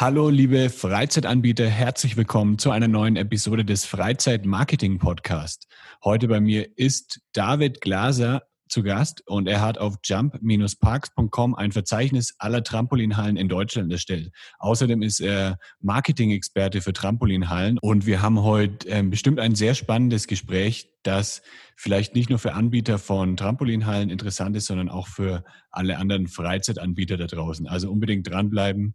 Hallo, liebe Freizeitanbieter, herzlich willkommen zu einer neuen Episode des Freizeit-Marketing Podcast. Heute bei mir ist David Glaser zu Gast und er hat auf jump-parks.com ein Verzeichnis aller Trampolinhallen in Deutschland erstellt. Außerdem ist er Marketing-Experte für Trampolinhallen und wir haben heute äh, bestimmt ein sehr spannendes Gespräch, das vielleicht nicht nur für Anbieter von Trampolinhallen interessant ist, sondern auch für alle anderen Freizeitanbieter da draußen. Also unbedingt dranbleiben.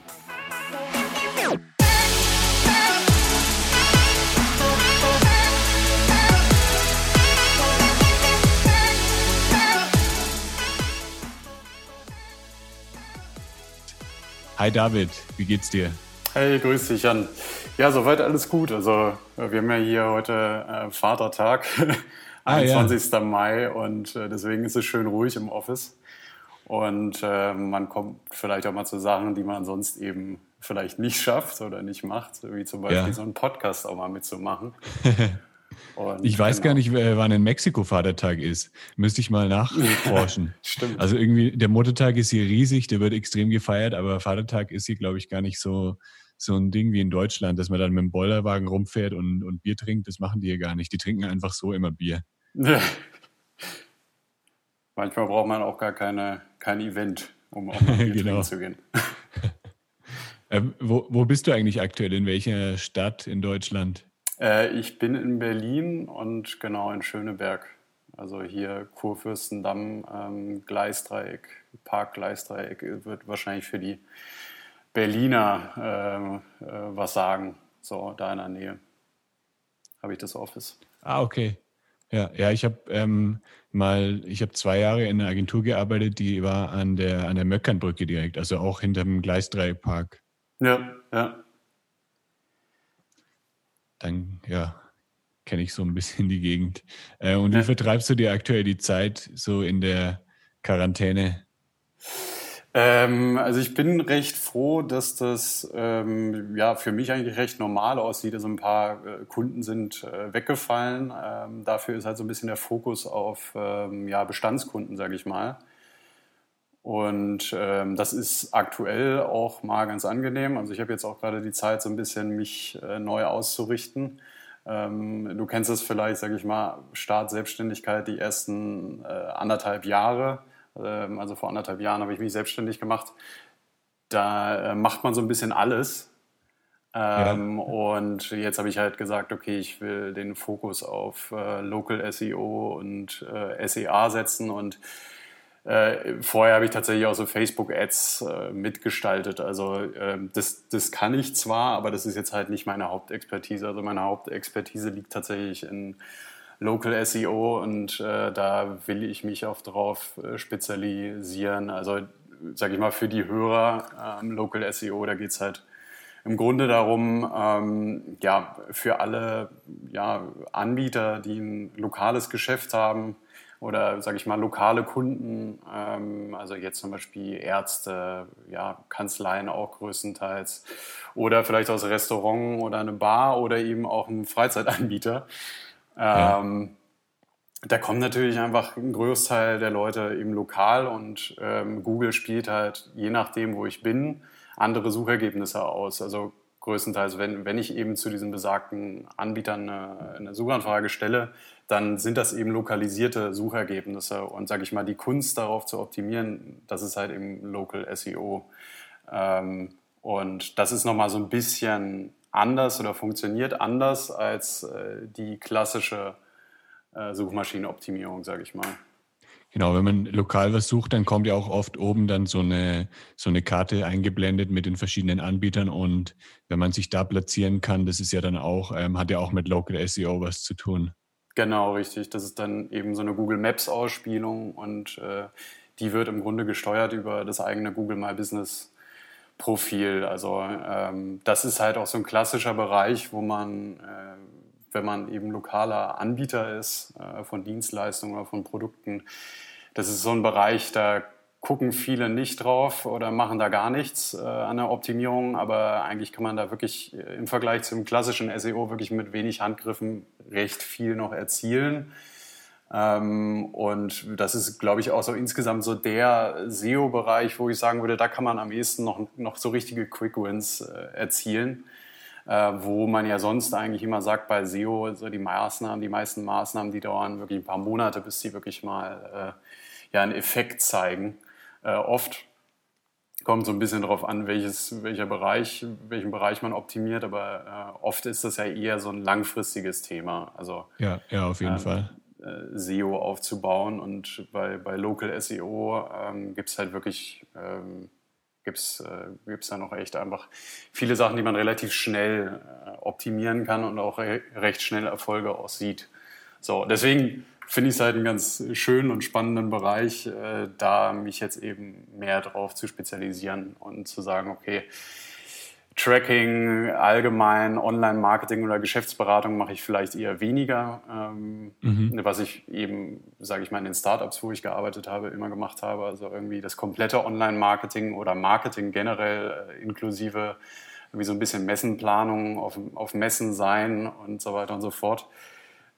Hi David, wie geht's dir? Hey, grüß dich Jan. Ja, soweit alles gut. Also wir haben ja hier heute äh, Vatertag, ah, 21. Ja. Mai und äh, deswegen ist es schön ruhig im Office. Und äh, man kommt vielleicht auch mal zu Sachen, die man sonst eben vielleicht nicht schafft oder nicht macht, wie zum Beispiel ja. so einen Podcast auch mal mitzumachen. Und ich weiß genau. gar nicht, wann in Mexiko Vatertag ist. Müsste ich mal nachforschen. Stimmt. Also irgendwie, der Muttertag ist hier riesig, der wird extrem gefeiert, aber Vatertag ist hier, glaube ich, gar nicht so, so ein Ding wie in Deutschland, dass man dann mit dem Bollerwagen rumfährt und, und Bier trinkt. Das machen die hier gar nicht. Die trinken einfach so immer Bier. Manchmal braucht man auch gar keine, kein Event, um mal Bier genau. zu gehen. ähm, wo, wo bist du eigentlich aktuell? In welcher Stadt in Deutschland? Äh, ich bin in Berlin und genau in Schöneberg. Also hier Kurfürstendamm, ähm, Gleisdreieck, Parkgleisdreieck wird wahrscheinlich für die Berliner äh, äh, was sagen. So, da in der Nähe habe ich das Office. Ah, okay. Ja, ja, ich habe ähm, mal, ich habe zwei Jahre in einer Agentur gearbeitet, die war an der an der Möckernbrücke direkt, also auch hinter dem Gleisdreieckpark. Ja, ja dann ja, kenne ich so ein bisschen die Gegend. Äh, und wie vertreibst du dir aktuell die Zeit so in der Quarantäne? Ähm, also ich bin recht froh, dass das ähm, ja für mich eigentlich recht normal aussieht. Also ein paar äh, Kunden sind äh, weggefallen. Ähm, dafür ist halt so ein bisschen der Fokus auf ähm, ja, Bestandskunden, sage ich mal. Und ähm, das ist aktuell auch mal ganz angenehm. Also ich habe jetzt auch gerade die Zeit, so ein bisschen mich äh, neu auszurichten. Ähm, du kennst es vielleicht, sage ich mal, Start Selbstständigkeit die ersten äh, anderthalb Jahre. Ähm, also vor anderthalb Jahren habe ich mich selbstständig gemacht. Da äh, macht man so ein bisschen alles. Ähm, ja. Und jetzt habe ich halt gesagt, okay, ich will den Fokus auf äh, Local SEO und äh, SEA setzen und äh, vorher habe ich tatsächlich auch so Facebook-Ads äh, mitgestaltet. Also äh, das, das kann ich zwar, aber das ist jetzt halt nicht meine Hauptexpertise. Also meine Hauptexpertise liegt tatsächlich in Local SEO und äh, da will ich mich auch darauf äh, spezialisieren. Also sage ich mal, für die Hörer ähm, Local SEO, da geht es halt im Grunde darum, ähm, ja, für alle ja, Anbieter, die ein lokales Geschäft haben, oder sage ich mal lokale Kunden, ähm, also jetzt zum Beispiel Ärzte, ja, Kanzleien auch größtenteils oder vielleicht aus Restaurant oder eine Bar oder eben auch ein Freizeitanbieter. Ähm, Da kommt natürlich einfach ein Großteil der Leute eben lokal und ähm, Google spielt halt je nachdem, wo ich bin, andere Suchergebnisse aus. Also größtenteils, wenn, wenn ich eben zu diesen besagten Anbietern eine, eine Suchanfrage stelle, dann sind das eben lokalisierte Suchergebnisse. Und sage ich mal, die Kunst darauf zu optimieren, das ist halt eben Local SEO. Ähm, und das ist nochmal so ein bisschen anders oder funktioniert anders als äh, die klassische äh, Suchmaschinenoptimierung, sage ich mal. Genau, wenn man lokal was sucht, dann kommt ja auch oft oben dann so eine, so eine Karte eingeblendet mit den verschiedenen Anbietern und wenn man sich da platzieren kann, das ist ja dann auch, ähm, hat ja auch mit Local SEO was zu tun. Genau, richtig. Das ist dann eben so eine Google Maps Ausspielung und äh, die wird im Grunde gesteuert über das eigene Google My Business Profil. Also ähm, das ist halt auch so ein klassischer Bereich, wo man, äh, wenn man eben lokaler Anbieter ist äh, von Dienstleistungen oder von Produkten, das ist so ein Bereich, da gucken viele nicht drauf oder machen da gar nichts äh, an der Optimierung, aber eigentlich kann man da wirklich äh, im Vergleich zum klassischen SEO wirklich mit wenig Handgriffen recht viel noch erzielen. Ähm, und das ist, glaube ich, auch so insgesamt so der SEO-Bereich, wo ich sagen würde, da kann man am ehesten noch, noch so richtige Quick Wins äh, erzielen. Äh, wo man ja sonst eigentlich immer sagt, bei SEO, so die Maßnahmen, die meisten Maßnahmen, die dauern wirklich ein paar Monate, bis sie wirklich mal äh, ja, einen Effekt zeigen. Äh, oft kommt so ein bisschen darauf an, welches, welcher Bereich, welchen Bereich man optimiert, aber äh, oft ist das ja eher so ein langfristiges Thema. Also ja, ja, auf jeden ähm, Fall. Äh, SEO aufzubauen und bei, bei Local SEO ähm, gibt es halt wirklich ähm, gibt's, äh, gibt's da noch echt einfach viele Sachen, die man relativ schnell äh, optimieren kann und auch re recht schnell Erfolge aussieht. So, deswegen finde ich es halt einen ganz schönen und spannenden Bereich, äh, da mich jetzt eben mehr drauf zu spezialisieren und zu sagen, okay, Tracking, allgemein Online-Marketing oder Geschäftsberatung mache ich vielleicht eher weniger, ähm, mhm. was ich eben, sage ich mal, in den Startups, wo ich gearbeitet habe, immer gemacht habe. Also irgendwie das komplette Online-Marketing oder Marketing generell äh, inklusive irgendwie so ein bisschen Messenplanung auf, auf Messen sein und so weiter und so fort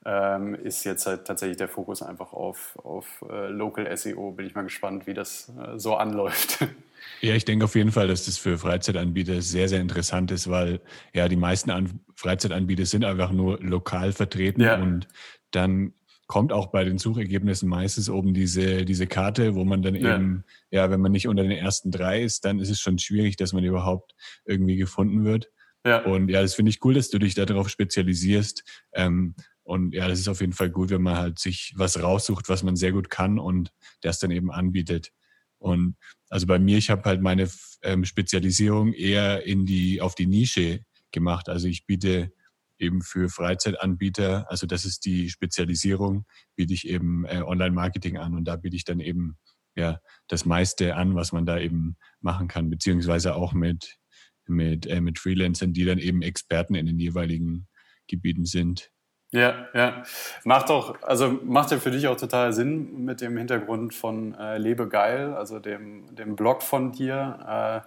ähm, ist jetzt halt tatsächlich der Fokus einfach auf, auf äh, Local SEO. Bin ich mal gespannt, wie das äh, so anläuft. Ja, ich denke auf jeden Fall, dass das für Freizeitanbieter sehr, sehr interessant ist, weil ja die meisten An Freizeitanbieter sind einfach nur lokal vertreten ja. und dann kommt auch bei den Suchergebnissen meistens oben diese, diese Karte, wo man dann ja. eben, ja, wenn man nicht unter den ersten drei ist, dann ist es schon schwierig, dass man überhaupt irgendwie gefunden wird. Ja. Und ja, das finde ich cool, dass du dich darauf spezialisierst. Ähm, und ja, das ist auf jeden Fall gut, wenn man halt sich was raussucht, was man sehr gut kann und das dann eben anbietet. Und also bei mir, ich habe halt meine ähm, Spezialisierung eher in die, auf die Nische gemacht. Also ich biete eben für Freizeitanbieter, also das ist die Spezialisierung, biete ich eben äh, Online-Marketing an und da biete ich dann eben ja das meiste an, was man da eben machen kann, beziehungsweise auch mit mit äh, mit Freelancern, die dann eben Experten in den jeweiligen Gebieten sind. Ja, ja. Macht doch, also macht ja für dich auch total Sinn mit dem Hintergrund von äh, Lebe geil, also dem, dem Blog von dir.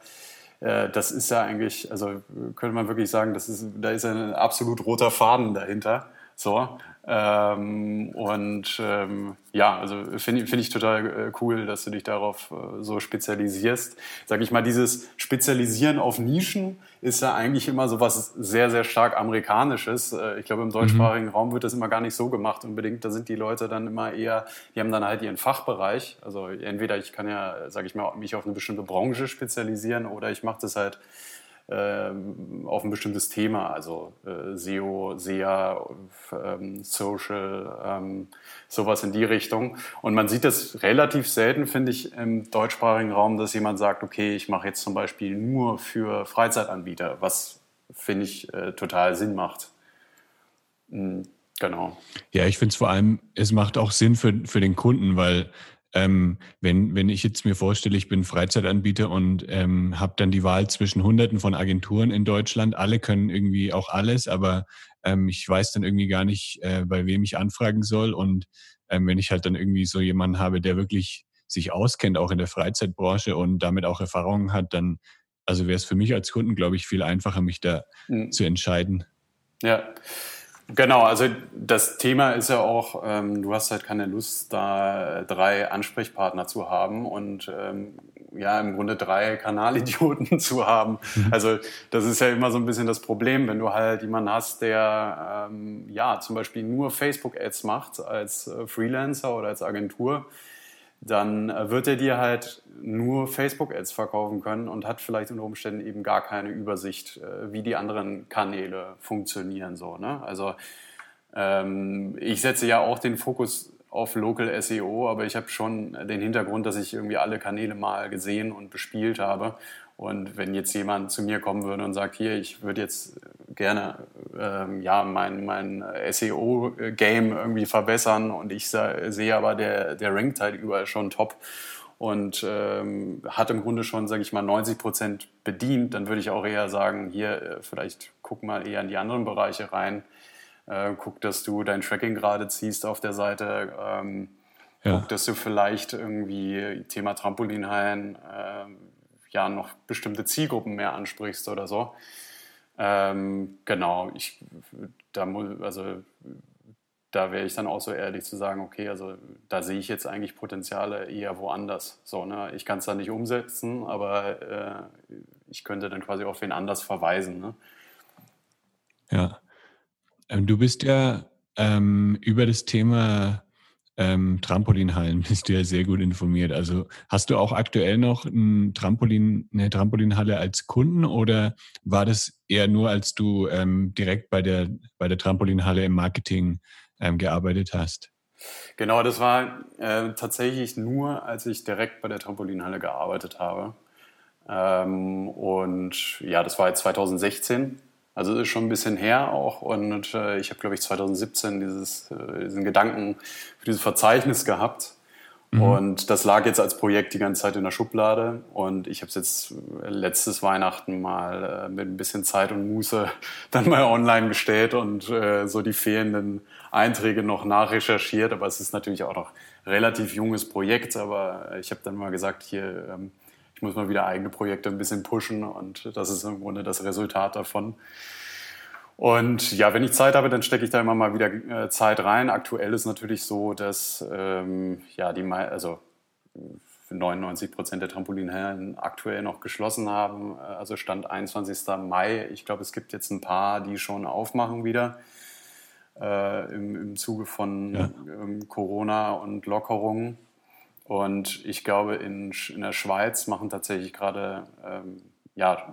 Äh, äh, das ist ja eigentlich, also könnte man wirklich sagen, das ist, da ist ein absolut roter Faden dahinter. So. Ähm, und ähm, ja, also finde find ich total äh, cool, dass du dich darauf äh, so spezialisierst. Sag ich mal, dieses Spezialisieren auf Nischen ist ja eigentlich immer so was sehr, sehr stark Amerikanisches. Äh, ich glaube, im deutschsprachigen mhm. Raum wird das immer gar nicht so gemacht unbedingt. Da sind die Leute dann immer eher, die haben dann halt ihren Fachbereich. Also entweder ich kann ja, sage ich mal, mich auf eine bestimmte Branche spezialisieren oder ich mache das halt auf ein bestimmtes Thema, also äh, SEO, SEA, ähm, Social, ähm, sowas in die Richtung. Und man sieht das relativ selten, finde ich, im deutschsprachigen Raum, dass jemand sagt, okay, ich mache jetzt zum Beispiel nur für Freizeitanbieter, was, finde ich, äh, total Sinn macht. Mhm, genau. Ja, ich finde es vor allem, es macht auch Sinn für, für den Kunden, weil ähm, wenn, wenn ich jetzt mir vorstelle, ich bin Freizeitanbieter und ähm, habe dann die Wahl zwischen Hunderten von Agenturen in Deutschland, alle können irgendwie auch alles, aber ähm, ich weiß dann irgendwie gar nicht, äh, bei wem ich anfragen soll. Und ähm, wenn ich halt dann irgendwie so jemanden habe, der wirklich sich auskennt, auch in der Freizeitbranche und damit auch Erfahrungen hat, dann also wäre es für mich als Kunden, glaube ich, viel einfacher, mich da mhm. zu entscheiden. Ja. Genau, also das Thema ist ja auch, ähm, du hast halt keine Lust, da drei Ansprechpartner zu haben und ähm, ja, im Grunde drei Kanalidioten zu haben. Mhm. Also das ist ja immer so ein bisschen das Problem, wenn du halt jemanden hast, der ähm, ja zum Beispiel nur Facebook-Ads macht als äh, Freelancer oder als Agentur dann äh, wird er dir halt nur Facebook-Ads verkaufen können und hat vielleicht unter Umständen eben gar keine Übersicht, äh, wie die anderen Kanäle funktionieren. So, ne? Also ähm, ich setze ja auch den Fokus auf Local SEO, aber ich habe schon den Hintergrund, dass ich irgendwie alle Kanäle mal gesehen und bespielt habe und wenn jetzt jemand zu mir kommen würde und sagt, hier, ich würde jetzt gerne ähm, ja, mein, mein SEO-Game irgendwie verbessern und ich sehe aber, der, der rankt halt überall schon top und ähm, hat im Grunde schon, sage ich mal, 90 Prozent bedient, dann würde ich auch eher sagen, hier, äh, vielleicht guck mal eher in die anderen Bereiche rein. Äh, guck, dass du dein Tracking gerade ziehst auf der Seite. Ähm, ja. Guck, dass du vielleicht irgendwie Thema Trampolinhallen äh, ja noch bestimmte Zielgruppen mehr ansprichst oder so. Ähm, genau, ich da also da wäre ich dann auch so ehrlich zu sagen, okay, also da sehe ich jetzt eigentlich Potenziale eher woanders. So, ne? Ich kann es da nicht umsetzen, aber äh, ich könnte dann quasi auf wen anders verweisen. Ne? Ja. Ähm, du bist ja ähm, über das Thema ähm, Trampolinhallen bist du ja sehr gut informiert. Also hast du auch aktuell noch ein Trampolin, eine Trampolinhalle als Kunden oder war das eher nur, als du ähm, direkt bei der, bei der Trampolinhalle im Marketing ähm, gearbeitet hast? Genau, das war äh, tatsächlich nur, als ich direkt bei der Trampolinhalle gearbeitet habe. Ähm, und ja, das war jetzt 2016. Also das ist schon ein bisschen her auch. Und äh, ich habe, glaube ich, 2017 dieses, äh, diesen Gedanken für dieses Verzeichnis gehabt. Mhm. Und das lag jetzt als Projekt die ganze Zeit in der Schublade. Und ich habe es jetzt letztes Weihnachten mal äh, mit ein bisschen Zeit und Muße dann mal online gestellt und äh, so die fehlenden Einträge noch nachrecherchiert. Aber es ist natürlich auch noch relativ junges Projekt. Aber ich habe dann mal gesagt, hier, ähm, ich muss mal wieder eigene Projekte ein bisschen pushen. Und das ist im Grunde das Resultat davon. Und ja, wenn ich Zeit habe, dann stecke ich da immer mal wieder äh, Zeit rein. Aktuell ist natürlich so, dass ähm, ja, die, also 99 Prozent der Trampolinhallen aktuell noch geschlossen haben. Also Stand 21. Mai. Ich glaube, es gibt jetzt ein paar, die schon aufmachen wieder äh, im, im Zuge von ja. ähm, Corona und Lockerungen. Und ich glaube, in, in der Schweiz machen tatsächlich gerade ähm, ja,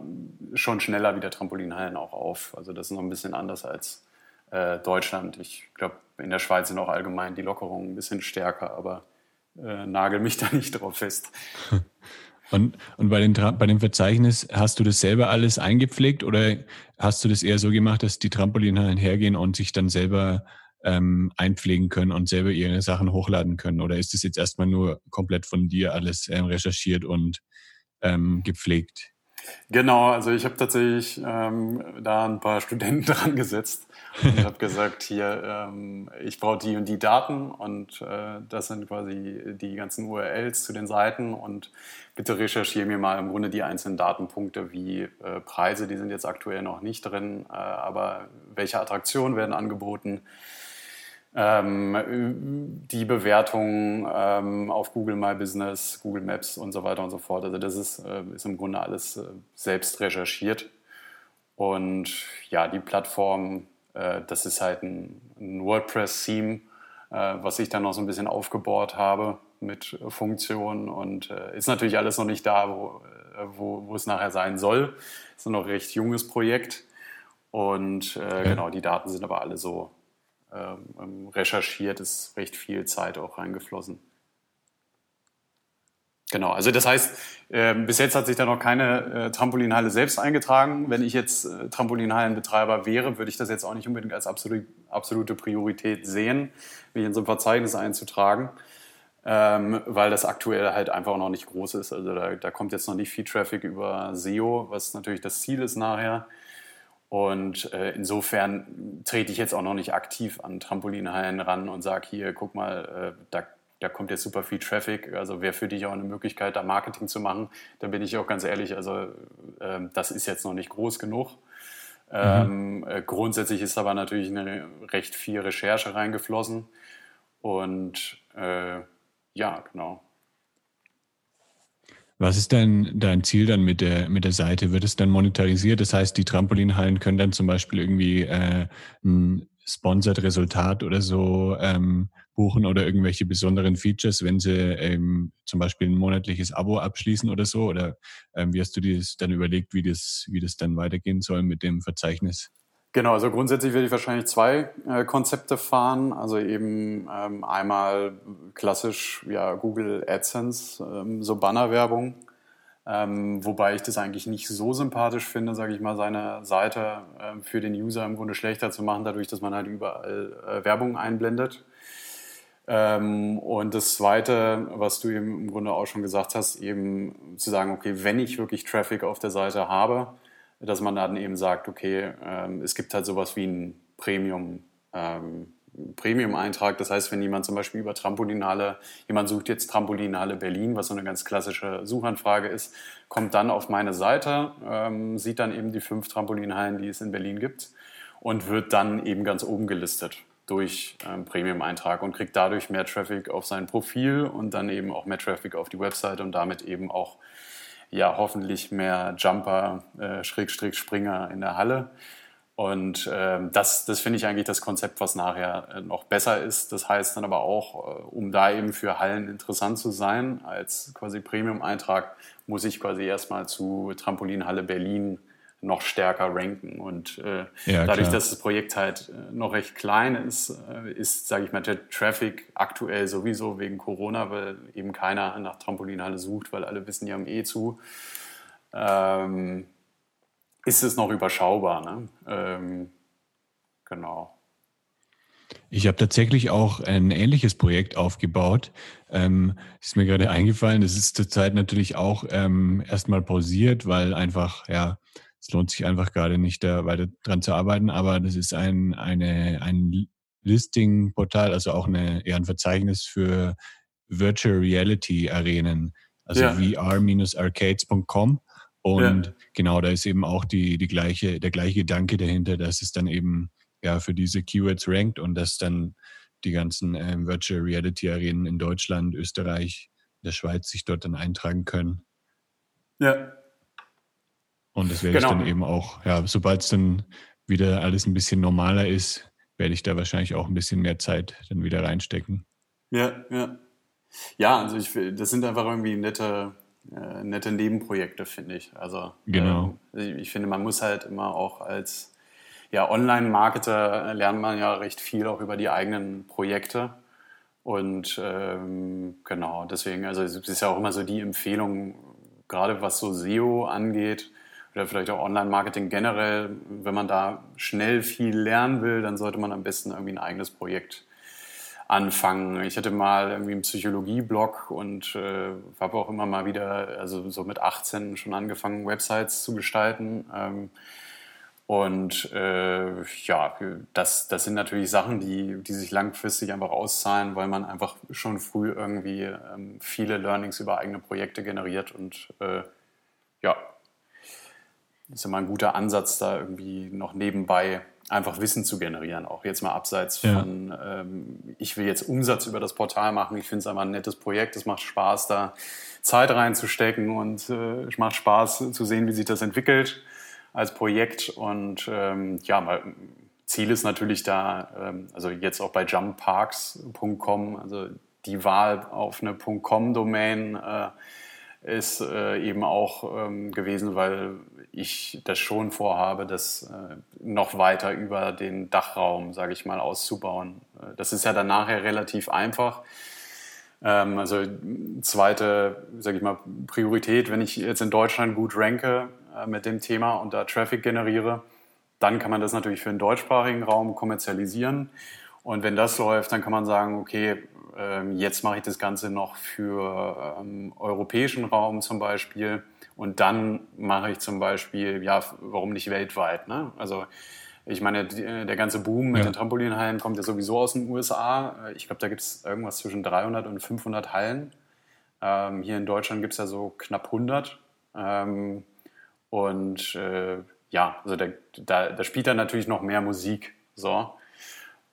schon schneller wieder Trampolinhallen auch auf. Also das ist noch ein bisschen anders als äh, Deutschland. Ich glaube, in der Schweiz sind auch allgemein die Lockerungen ein bisschen stärker, aber äh, nagel mich da nicht drauf fest. Und, und bei, den, bei dem Verzeichnis, hast du das selber alles eingepflegt oder hast du das eher so gemacht, dass die Trampolinhallen hergehen und sich dann selber ähm, einpflegen können und selber ihre Sachen hochladen können? Oder ist das jetzt erstmal nur komplett von dir alles ähm, recherchiert und ähm, gepflegt? Genau, also ich habe tatsächlich ähm, da ein paar Studenten dran gesetzt und habe gesagt, hier, ähm, ich brauche die und die Daten und äh, das sind quasi die ganzen URLs zu den Seiten und bitte recherchiere mir mal im Grunde die einzelnen Datenpunkte wie äh, Preise, die sind jetzt aktuell noch nicht drin, äh, aber welche Attraktionen werden angeboten, ähm, die Bewertungen ähm, auf Google My Business, Google Maps und so weiter und so fort. Also das ist, äh, ist im Grunde alles äh, selbst recherchiert. Und ja, die Plattform, äh, das ist halt ein, ein WordPress-Theme, äh, was ich dann noch so ein bisschen aufgebaut habe mit Funktionen und äh, ist natürlich alles noch nicht da, wo, äh, wo, wo es nachher sein soll. Ist noch ein recht junges Projekt. Und okay. genau, die Daten sind aber alle so ähm, recherchiert, ist recht viel Zeit auch reingeflossen. Genau, also das heißt, äh, bis jetzt hat sich da noch keine äh, Trampolinhalle selbst eingetragen. Wenn ich jetzt äh, Trampolinhallenbetreiber wäre, würde ich das jetzt auch nicht unbedingt als absolut, absolute Priorität sehen, mich in so ein Verzeichnis einzutragen, ähm, weil das aktuell halt einfach noch nicht groß ist. Also da, da kommt jetzt noch nicht viel Traffic über SEO, was natürlich das Ziel ist nachher. Und äh, insofern trete ich jetzt auch noch nicht aktiv an Trampolinhallen ran und sage hier, guck mal, äh, da, da kommt jetzt super viel Traffic. Also wäre für dich auch eine Möglichkeit, da Marketing zu machen. Da bin ich auch ganz ehrlich, also äh, das ist jetzt noch nicht groß genug. Mhm. Ähm, grundsätzlich ist aber natürlich eine recht viel Recherche reingeflossen. Und äh, ja, genau. Was ist denn dein Ziel dann mit der, mit der Seite? Wird es dann monetarisiert? Das heißt, die Trampolinhallen können dann zum Beispiel irgendwie äh, ein Sponsored Resultat oder so ähm, buchen oder irgendwelche besonderen Features, wenn sie ähm, zum Beispiel ein monatliches Abo abschließen oder so? Oder ähm, wie hast du dir das dann überlegt, wie das, wie das dann weitergehen soll mit dem Verzeichnis? Genau, also grundsätzlich werde ich wahrscheinlich zwei äh, Konzepte fahren. Also eben ähm, einmal klassisch ja, Google AdSense, ähm, so Bannerwerbung. Ähm, wobei ich das eigentlich nicht so sympathisch finde, sage ich mal, seine Seite äh, für den User im Grunde schlechter zu machen, dadurch, dass man halt überall äh, Werbung einblendet. Ähm, und das Zweite, was du eben im Grunde auch schon gesagt hast, eben zu sagen, okay, wenn ich wirklich Traffic auf der Seite habe, dass man dann eben sagt, okay, ähm, es gibt halt sowas wie ein Premium. Ähm, Premium-Eintrag. Das heißt, wenn jemand zum Beispiel über Trampolinale, jemand sucht jetzt Trampolinale Berlin, was so eine ganz klassische Suchanfrage ist, kommt dann auf meine Seite, ähm, sieht dann eben die fünf Trampolinhallen, die es in Berlin gibt und wird dann eben ganz oben gelistet durch ähm, Premium-Eintrag und kriegt dadurch mehr Traffic auf sein Profil und dann eben auch mehr Traffic auf die Website und damit eben auch ja hoffentlich mehr Jumper, äh, Schrägstrich Springer in der Halle. Und ähm, das, das finde ich eigentlich das Konzept, was nachher äh, noch besser ist. Das heißt dann aber auch, äh, um da eben für Hallen interessant zu sein, als quasi Premium-Eintrag, muss ich quasi erstmal zu Trampolinhalle Berlin noch stärker ranken. Und äh, ja, dadurch, dass das Projekt halt äh, noch recht klein ist, äh, ist, sage ich mal, der Traffic aktuell sowieso wegen Corona, weil eben keiner nach Trampolinhalle sucht, weil alle wissen, die haben eh zu. Ähm, ist es noch überschaubar. Ne? Ähm, genau. Ich habe tatsächlich auch ein ähnliches Projekt aufgebaut. Ähm, ist mir gerade eingefallen. Das ist zurzeit natürlich auch ähm, erstmal pausiert, weil einfach, ja, es lohnt sich einfach gerade nicht, da weiter dran zu arbeiten. Aber das ist ein, eine, ein Listing-Portal, also auch eine, eher ein Verzeichnis für Virtual Reality Arenen, also ja. vr-arcades.com. Und ja. genau, da ist eben auch die, die gleiche, der gleiche Gedanke dahinter, dass es dann eben ja für diese Keywords rankt und dass dann die ganzen ähm, Virtual Reality Arenen in Deutschland, Österreich, der Schweiz sich dort dann eintragen können. Ja. Und das werde genau. ich dann eben auch, ja, sobald es dann wieder alles ein bisschen normaler ist, werde ich da wahrscheinlich auch ein bisschen mehr Zeit dann wieder reinstecken. Ja, ja. Ja, also ich, das sind einfach irgendwie nette, äh, nette Nebenprojekte, finde ich. Also genau. Ähm, ich finde, man muss halt immer auch als ja, Online-Marketer lernt man ja recht viel auch über die eigenen Projekte. Und ähm, genau, deswegen, also es ist ja auch immer so die Empfehlung, gerade was so SEO angeht, oder vielleicht auch Online-Marketing generell, wenn man da schnell viel lernen will, dann sollte man am besten irgendwie ein eigenes Projekt anfangen. Ich hatte mal irgendwie einen Psychologie-Blog und äh, habe auch immer mal wieder, also so mit 18 schon angefangen, Websites zu gestalten. Ähm, und äh, ja, das, das sind natürlich Sachen, die, die sich langfristig einfach auszahlen, weil man einfach schon früh irgendwie ähm, viele Learnings über eigene Projekte generiert. Und äh, ja, ist immer ein guter Ansatz, da irgendwie noch nebenbei einfach Wissen zu generieren, auch jetzt mal abseits von, ja. ähm, ich will jetzt Umsatz über das Portal machen, ich finde es einfach ein nettes Projekt, es macht Spaß, da Zeit reinzustecken und äh, es macht Spaß zu sehen, wie sich das entwickelt als Projekt. Und ähm, ja, Ziel ist natürlich da, ähm, also jetzt auch bei jumpparks.com, also die Wahl auf eine .com-Domain äh, ist äh, eben auch ähm, gewesen, weil ich das schon vorhabe, das äh, noch weiter über den Dachraum, sage ich mal, auszubauen. Äh, das ist ja dann nachher relativ einfach. Ähm, also zweite, sage ich mal, Priorität, wenn ich jetzt in Deutschland gut ranke äh, mit dem Thema und da Traffic generiere, dann kann man das natürlich für den deutschsprachigen Raum kommerzialisieren. Und wenn das läuft, dann kann man sagen, okay, ähm, jetzt mache ich das Ganze noch für ähm, europäischen Raum zum Beispiel und dann mache ich zum Beispiel, ja, warum nicht weltweit? Ne? Also ich meine, der ganze Boom mit ja. den Trampolinhallen kommt ja sowieso aus den USA. Ich glaube, da gibt es irgendwas zwischen 300 und 500 Hallen. Ähm, hier in Deutschland gibt es ja so knapp 100. Ähm, und äh, ja, also da, da, da, spielt dann natürlich noch mehr Musik. So.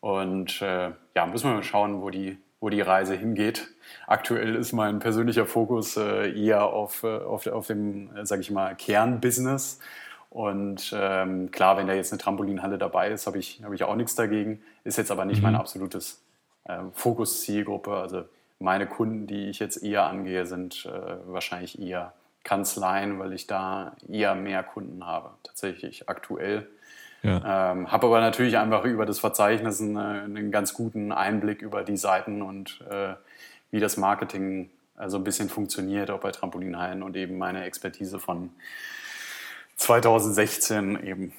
Und äh, ja, müssen wir mal schauen, wo die, wo die Reise hingeht. Aktuell ist mein persönlicher Fokus äh, eher auf, äh, auf, auf dem, äh, sage ich mal, Kernbusiness. Und ähm, klar, wenn da jetzt eine Trampolinhalle dabei ist, habe ich, hab ich auch nichts dagegen. Ist jetzt aber nicht mhm. mein absolutes äh, Fokus-Zielgruppe. Also meine Kunden, die ich jetzt eher angehe, sind äh, wahrscheinlich eher Kanzleien, weil ich da eher mehr Kunden habe, tatsächlich aktuell. Ja. Ähm, habe aber natürlich einfach über das Verzeichnis einen, einen, ganz guten Einblick über die Seiten und äh, wie das Marketing also ein bisschen funktioniert, auch bei Trampolinhallen und eben meine Expertise von 2016 eben.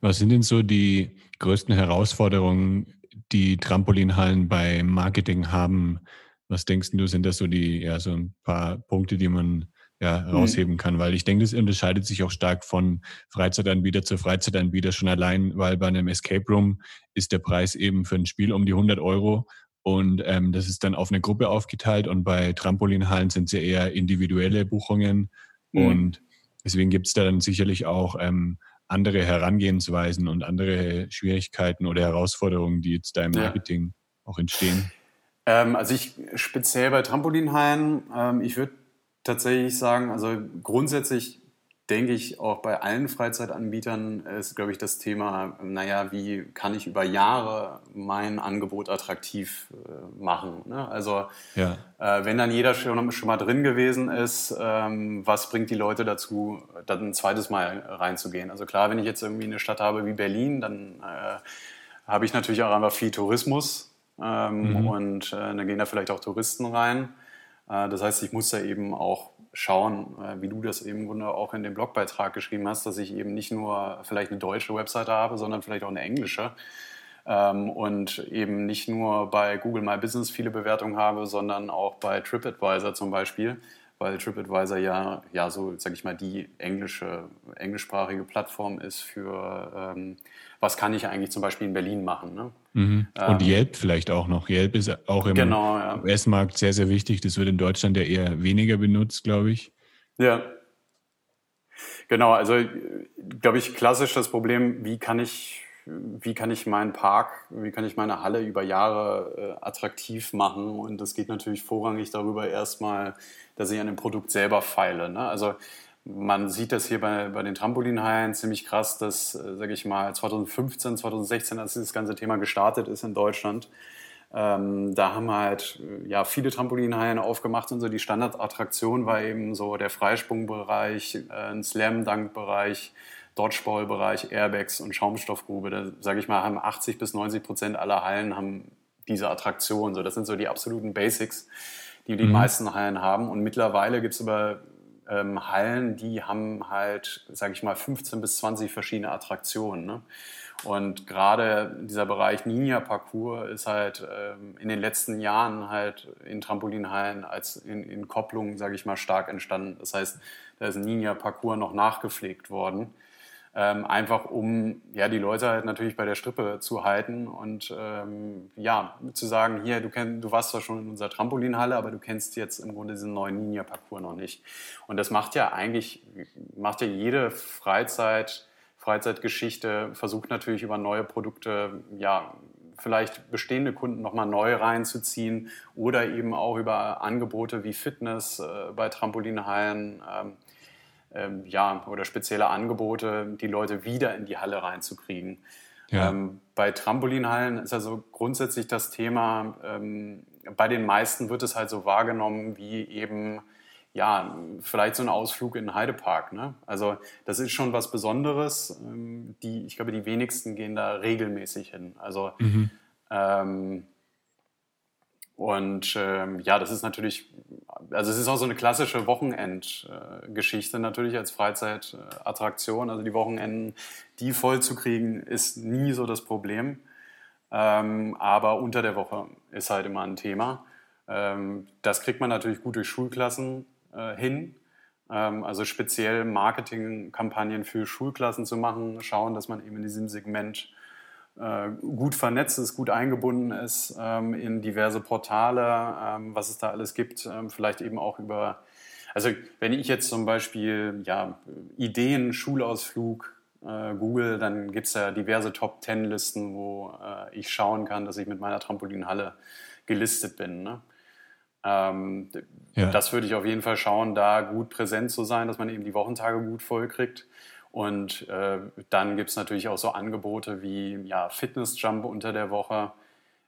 Was sind denn so die größten Herausforderungen, die Trampolinhallen bei Marketing haben? Was denkst du, sind das so die, ja, so ein paar Punkte, die man ja, mhm. rausheben kann? Weil ich denke, das unterscheidet sich auch stark von Freizeitanbieter zu Freizeitanbieter schon allein, weil bei einem Escape Room ist der Preis eben für ein Spiel um die 100 Euro und ähm, das ist dann auf eine Gruppe aufgeteilt und bei Trampolinhallen sind es ja eher individuelle Buchungen mhm. und deswegen gibt es da dann sicherlich auch ähm, andere Herangehensweisen und andere Schwierigkeiten oder Herausforderungen, die jetzt da im Marketing ja. auch entstehen. Ähm, also ich speziell bei Trampolinhallen, ähm, ich würde tatsächlich sagen, also grundsätzlich denke ich, auch bei allen Freizeitanbietern ist, glaube ich, das Thema, naja, wie kann ich über Jahre mein Angebot attraktiv äh, machen? Ne? Also, ja. äh, wenn dann jeder schon, schon, mal drin gewesen ist, ähm, was bringt die Leute dazu, dann ein zweites Mal reinzugehen? Also klar, wenn ich jetzt irgendwie eine Stadt habe wie Berlin, dann äh, habe ich natürlich auch einfach viel Tourismus ähm, mhm. und äh, dann gehen da vielleicht auch Touristen rein. Äh, das heißt, ich muss da eben auch schauen, äh, wie du das eben auch in dem Blogbeitrag geschrieben hast, dass ich eben nicht nur vielleicht eine deutsche Webseite habe, sondern vielleicht auch eine englische. Ähm, und eben nicht nur bei Google My Business viele Bewertungen habe, sondern auch bei TripAdvisor zum Beispiel, weil TripAdvisor ja, ja so, sag ich mal, die englische, englischsprachige Plattform ist für, ähm, was kann ich eigentlich zum Beispiel in Berlin machen. Ne? Mhm. Und ähm, Yelp vielleicht auch noch. Yelp ist auch im genau, ja. US-Markt sehr, sehr wichtig. Das wird in Deutschland ja eher weniger benutzt, glaube ich. Ja. Genau, also glaube ich, klassisch das Problem, wie kann ich wie kann ich meinen Park, wie kann ich meine Halle über Jahre äh, attraktiv machen? Und das geht natürlich vorrangig darüber erstmal, dass ich an dem Produkt selber feile. Ne? Also man sieht das hier bei, bei den Trampolinhallen ziemlich krass, dass, äh, sage ich mal, 2015, 2016, als das ganze Thema gestartet ist in Deutschland, ähm, da haben halt ja, viele Trampolinhallen aufgemacht und so die Standardattraktion war eben so der Freisprungbereich, äh, ein Slam-Dunk-Bereich, Dodgeball-Bereich, Airbags und Schaumstoffgrube. Da sage ich mal, haben 80 bis 90 Prozent aller Hallen haben diese Attraktion. So, das sind so die absoluten Basics, die die mhm. meisten Hallen haben. Und mittlerweile gibt es aber ähm, Hallen, die haben halt, sage ich mal, 15 bis 20 verschiedene Attraktionen. Ne? Und gerade dieser Bereich Ninja-Parcours ist halt ähm, in den letzten Jahren halt in Trampolinhallen als in, in Kopplung, sage ich mal, stark entstanden. Das heißt, da ist ein Ninja-Parcours noch nachgepflegt worden ähm, einfach um ja, die Leute halt natürlich bei der Strippe zu halten und ähm, ja, zu sagen, hier, du, kenn, du warst zwar schon in unserer Trampolinhalle, aber du kennst jetzt im Grunde diesen neuen Ninja-Parcours noch nicht. Und das macht ja eigentlich, macht ja jede Freizeit, Freizeitgeschichte, versucht natürlich über neue Produkte, ja, vielleicht bestehende Kunden nochmal neu reinzuziehen oder eben auch über Angebote wie Fitness äh, bei Trampolinhallen. Ähm, ähm, ja, oder spezielle Angebote, die Leute wieder in die Halle reinzukriegen. Ja. Ähm, bei Trampolinhallen ist also grundsätzlich das Thema, ähm, bei den meisten wird es halt so wahrgenommen wie eben, ja, vielleicht so ein Ausflug in den Heidepark. Ne? Also das ist schon was Besonderes. Ähm, die, ich glaube, die wenigsten gehen da regelmäßig hin. Also mhm. ähm, und ähm, ja, das ist natürlich, also es ist auch so eine klassische Wochenendgeschichte natürlich als Freizeitattraktion. Also die Wochenenden, die voll zu kriegen, ist nie so das Problem. Ähm, aber unter der Woche ist halt immer ein Thema. Ähm, das kriegt man natürlich gut durch Schulklassen äh, hin. Ähm, also speziell Marketingkampagnen für Schulklassen zu machen, schauen, dass man eben in diesem Segment äh, gut vernetzt ist, gut eingebunden ist ähm, in diverse Portale, ähm, was es da alles gibt, ähm, vielleicht eben auch über, also wenn ich jetzt zum Beispiel ja, Ideen, Schulausflug, äh, Google, dann gibt es ja diverse Top-10-Listen, wo äh, ich schauen kann, dass ich mit meiner Trampolinhalle gelistet bin. Ne? Ähm, ja. Das würde ich auf jeden Fall schauen, da gut präsent zu sein, dass man eben die Wochentage gut voll kriegt. Und äh, dann gibt es natürlich auch so Angebote wie ja, Fitnessjump unter der Woche.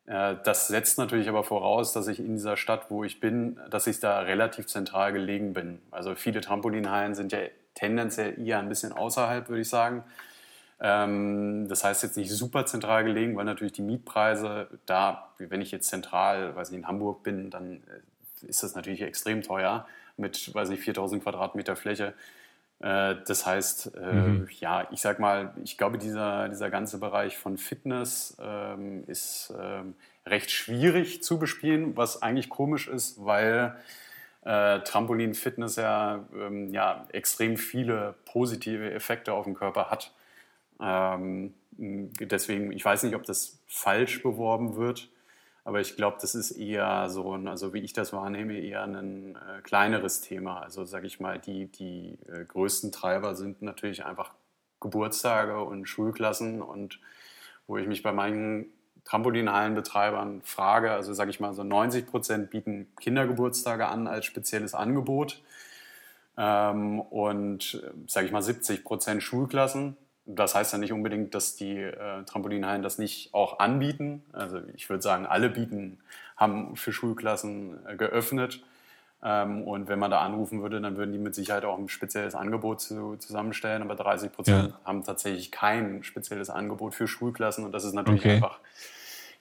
Äh, das setzt natürlich aber voraus, dass ich in dieser Stadt, wo ich bin, dass ich da relativ zentral gelegen bin. Also viele Trampolinhallen sind ja tendenziell eher ein bisschen außerhalb, würde ich sagen. Ähm, das heißt jetzt nicht super zentral gelegen, weil natürlich die Mietpreise da, wenn ich jetzt zentral, weiß ich, in Hamburg bin, dann äh, ist das natürlich extrem teuer mit, weiß ich, 4000 Quadratmeter Fläche. Äh, das heißt, äh, mhm. ja, ich sag mal, ich glaube, dieser, dieser ganze Bereich von Fitness ähm, ist ähm, recht schwierig zu bespielen, was eigentlich komisch ist, weil äh, Trampolin-Fitness ja, ähm, ja extrem viele positive Effekte auf den Körper hat. Ähm, deswegen, ich weiß nicht, ob das falsch beworben wird, aber ich glaube, das ist eher so, ein, also wie ich das wahrnehme, eher ein äh, kleineres Thema. Also sage ich mal, die, die äh, größten Treiber sind natürlich einfach Geburtstage und Schulklassen und wo ich mich bei meinen Trampolinhallenbetreibern frage, also sage ich mal, so 90 Prozent bieten Kindergeburtstage an als spezielles Angebot ähm, und äh, sage ich mal 70 Prozent Schulklassen das heißt ja nicht unbedingt, dass die äh, Trampolinhallen das nicht auch anbieten. Also ich würde sagen, alle bieten, haben für Schulklassen äh, geöffnet. Ähm, und wenn man da anrufen würde, dann würden die mit Sicherheit auch ein spezielles Angebot zu, zusammenstellen. Aber 30 Prozent ja. haben tatsächlich kein spezielles Angebot für Schulklassen. Und das ist natürlich okay. einfach,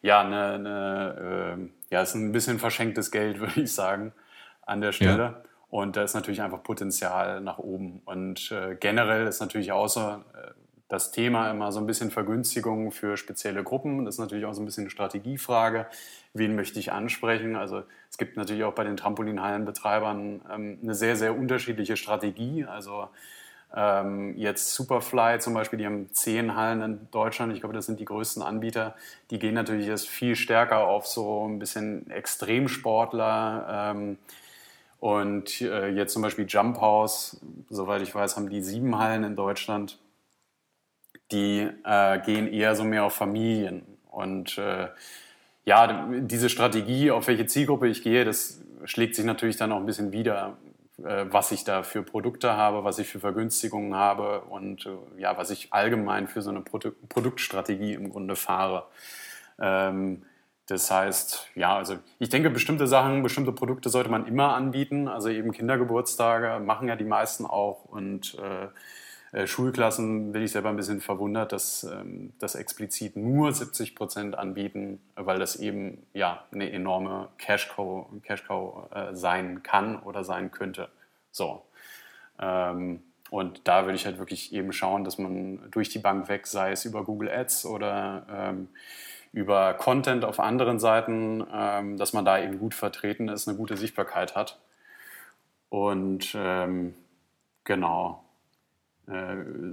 ja, eine, eine äh, ja, ist ein bisschen verschenktes Geld, würde ich sagen, an der Stelle. Ja. Und da ist natürlich einfach Potenzial nach oben. Und äh, generell ist natürlich außer äh, das Thema immer so ein bisschen Vergünstigung für spezielle Gruppen. Das ist natürlich auch so ein bisschen eine Strategiefrage. Wen möchte ich ansprechen? Also es gibt natürlich auch bei den Trampolinhallenbetreibern ähm, eine sehr, sehr unterschiedliche Strategie. Also ähm, jetzt Superfly zum Beispiel, die haben zehn Hallen in Deutschland. Ich glaube, das sind die größten Anbieter. Die gehen natürlich jetzt viel stärker auf so ein bisschen Extremsportler. Ähm, und äh, jetzt zum Beispiel Jump House, soweit ich weiß, haben die sieben Hallen in Deutschland die äh, gehen eher so mehr auf Familien. Und äh, ja, diese Strategie, auf welche Zielgruppe ich gehe, das schlägt sich natürlich dann auch ein bisschen wieder, äh, was ich da für Produkte habe, was ich für Vergünstigungen habe und äh, ja, was ich allgemein für so eine Produ Produktstrategie im Grunde fahre. Ähm, das heißt, ja, also ich denke, bestimmte Sachen, bestimmte Produkte sollte man immer anbieten. Also eben Kindergeburtstage machen ja die meisten auch und äh, äh, Schulklassen bin ich selber ein bisschen verwundert, dass ähm, das explizit nur 70 Prozent anbieten, weil das eben ja eine enorme Cash-Cow Cash äh, sein kann oder sein könnte. So. Ähm, und da würde ich halt wirklich eben schauen, dass man durch die Bank weg, sei es über Google Ads oder ähm, über Content auf anderen Seiten, ähm, dass man da eben gut vertreten ist, eine gute Sichtbarkeit hat. Und ähm, genau,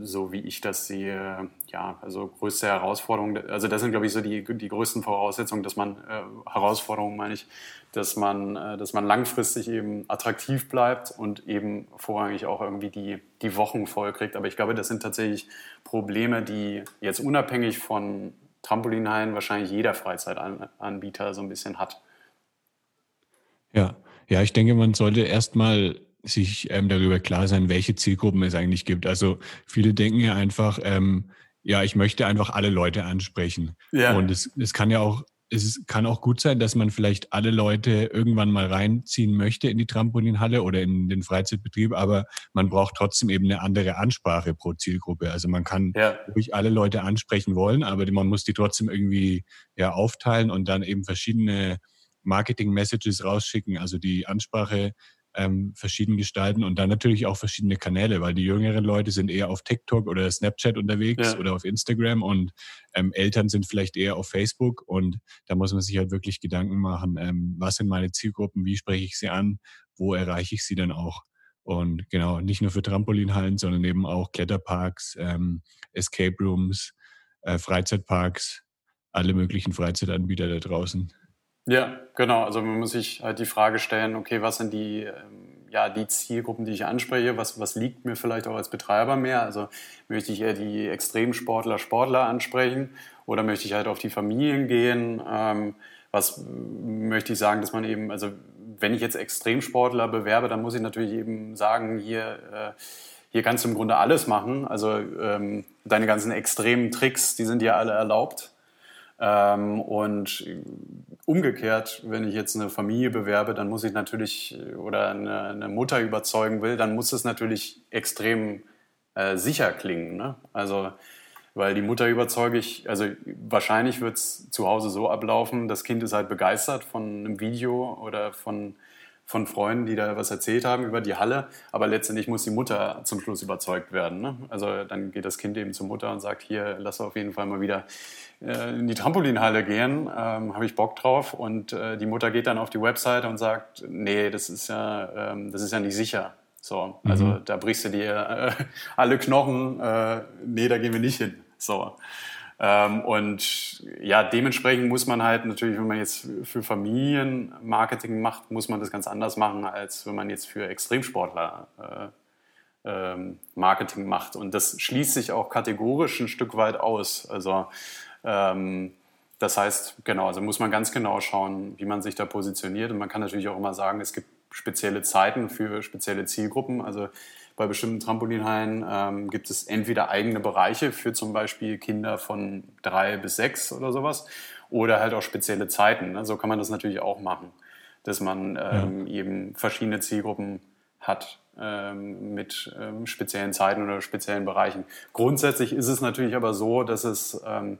so wie ich das sehe, ja, also größte Herausforderung, also das sind, glaube ich, so die, die größten Voraussetzungen, dass man, äh, Herausforderungen meine ich, dass man, äh, dass man langfristig eben attraktiv bleibt und eben vorrangig auch irgendwie die, die Wochen voll kriegt. Aber ich glaube, das sind tatsächlich Probleme, die jetzt unabhängig von Trampolinhallen wahrscheinlich jeder Freizeitanbieter so ein bisschen hat. Ja, ja, ich denke, man sollte erstmal sich ähm, darüber klar sein, welche Zielgruppen es eigentlich gibt. Also viele denken ja einfach, ähm, ja, ich möchte einfach alle Leute ansprechen. Ja. Und es, es kann ja auch, es kann auch gut sein, dass man vielleicht alle Leute irgendwann mal reinziehen möchte in die Trampolinhalle oder in den Freizeitbetrieb, aber man braucht trotzdem eben eine andere Ansprache pro Zielgruppe. Also man kann ja. ruhig alle Leute ansprechen wollen, aber man muss die trotzdem irgendwie ja aufteilen und dann eben verschiedene Marketing-Messages rausschicken. Also die Ansprache ähm, verschieden gestalten und dann natürlich auch verschiedene Kanäle, weil die jüngeren Leute sind eher auf TikTok oder Snapchat unterwegs ja. oder auf Instagram und ähm, Eltern sind vielleicht eher auf Facebook und da muss man sich halt wirklich Gedanken machen, ähm, was sind meine Zielgruppen, wie spreche ich sie an, wo erreiche ich sie dann auch. Und genau, nicht nur für Trampolinhallen, sondern eben auch Kletterparks, ähm, Escape Rooms, äh, Freizeitparks, alle möglichen Freizeitanbieter da draußen. Ja, genau. Also man muss sich halt die Frage stellen, okay, was sind die, ähm, ja, die Zielgruppen, die ich anspreche? Was, was liegt mir vielleicht auch als Betreiber mehr? Also möchte ich eher die Extremsportler, Sportler ansprechen oder möchte ich halt auf die Familien gehen? Ähm, was möchte ich sagen, dass man eben, also wenn ich jetzt Extremsportler bewerbe, dann muss ich natürlich eben sagen, hier, äh, hier kannst du im Grunde alles machen. Also ähm, deine ganzen extremen Tricks, die sind ja alle erlaubt. Ähm, und umgekehrt, wenn ich jetzt eine Familie bewerbe, dann muss ich natürlich oder eine, eine Mutter überzeugen will, dann muss es natürlich extrem äh, sicher klingen. Ne? Also, weil die Mutter überzeuge ich, also wahrscheinlich wird es zu Hause so ablaufen, das Kind ist halt begeistert von einem Video oder von, von Freunden, die da was erzählt haben über die Halle, aber letztendlich muss die Mutter zum Schluss überzeugt werden. Ne? Also dann geht das Kind eben zur Mutter und sagt, hier, lass auf jeden Fall mal wieder äh, in die Trampolinhalle gehen, ähm, habe ich Bock drauf. Und äh, die Mutter geht dann auf die Webseite und sagt, nee, das ist ja, ähm, das ist ja nicht sicher. So, also mhm. da brichst du dir äh, alle Knochen, äh, nee, da gehen wir nicht hin. So. Ähm, und ja, dementsprechend muss man halt natürlich, wenn man jetzt für Familienmarketing macht, muss man das ganz anders machen, als wenn man jetzt für Extremsportler äh, ähm, Marketing macht. Und das schließt sich auch kategorisch ein Stück weit aus. Also ähm, das heißt, genau, also muss man ganz genau schauen, wie man sich da positioniert. Und man kann natürlich auch immer sagen, es gibt spezielle Zeiten für spezielle Zielgruppen. Also bei bestimmten Trampolinhallen ähm, gibt es entweder eigene Bereiche für zum Beispiel Kinder von drei bis sechs oder sowas oder halt auch spezielle Zeiten. Ne? So kann man das natürlich auch machen, dass man ähm, ja. eben verschiedene Zielgruppen hat ähm, mit ähm, speziellen Zeiten oder speziellen Bereichen. Grundsätzlich ist es natürlich aber so, dass es ähm,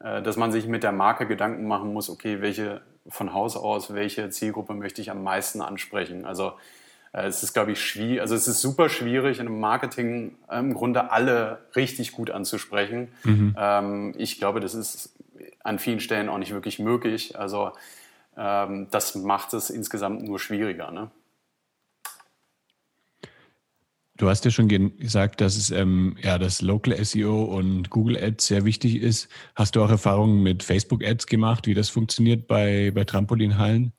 äh, dass man sich mit der Marke Gedanken machen muss, okay, welche von Haus aus, welche Zielgruppe möchte ich am meisten ansprechen? Also es ist, glaube ich, schwierig, also es ist super schwierig, in einem Marketing äh, im Grunde alle richtig gut anzusprechen. Mhm. Ähm, ich glaube, das ist an vielen Stellen auch nicht wirklich möglich. Also ähm, das macht es insgesamt nur schwieriger. Ne? Du hast ja schon gesagt, dass es ähm, ja das Local SEO und Google Ads sehr wichtig ist. Hast du auch Erfahrungen mit Facebook Ads gemacht, wie das funktioniert bei, bei Trampolinhallen?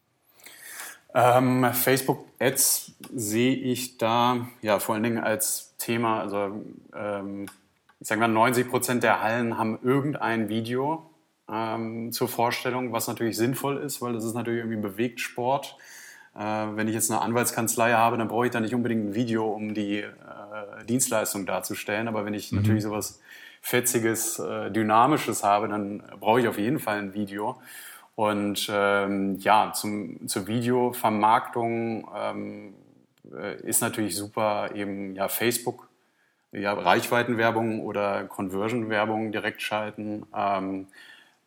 Ähm, Facebook Ads sehe ich da ja vor allen Dingen als Thema, also ähm, ich sage mal 90 Prozent der Hallen haben irgendein Video ähm, zur Vorstellung, was natürlich sinnvoll ist, weil das ist natürlich irgendwie ein Bewegtsport. Äh, wenn ich jetzt eine Anwaltskanzlei habe, dann brauche ich da nicht unbedingt ein Video, um die äh, Dienstleistung darzustellen. Aber wenn ich mhm. natürlich sowas Fetziges, äh, Dynamisches habe, dann brauche ich auf jeden Fall ein Video. Und ähm, ja, zum, zur Videovermarktung ähm, äh, ist natürlich super eben ja Facebook, ja Reichweitenwerbung oder Conversion-Werbung direkt schalten. Ähm,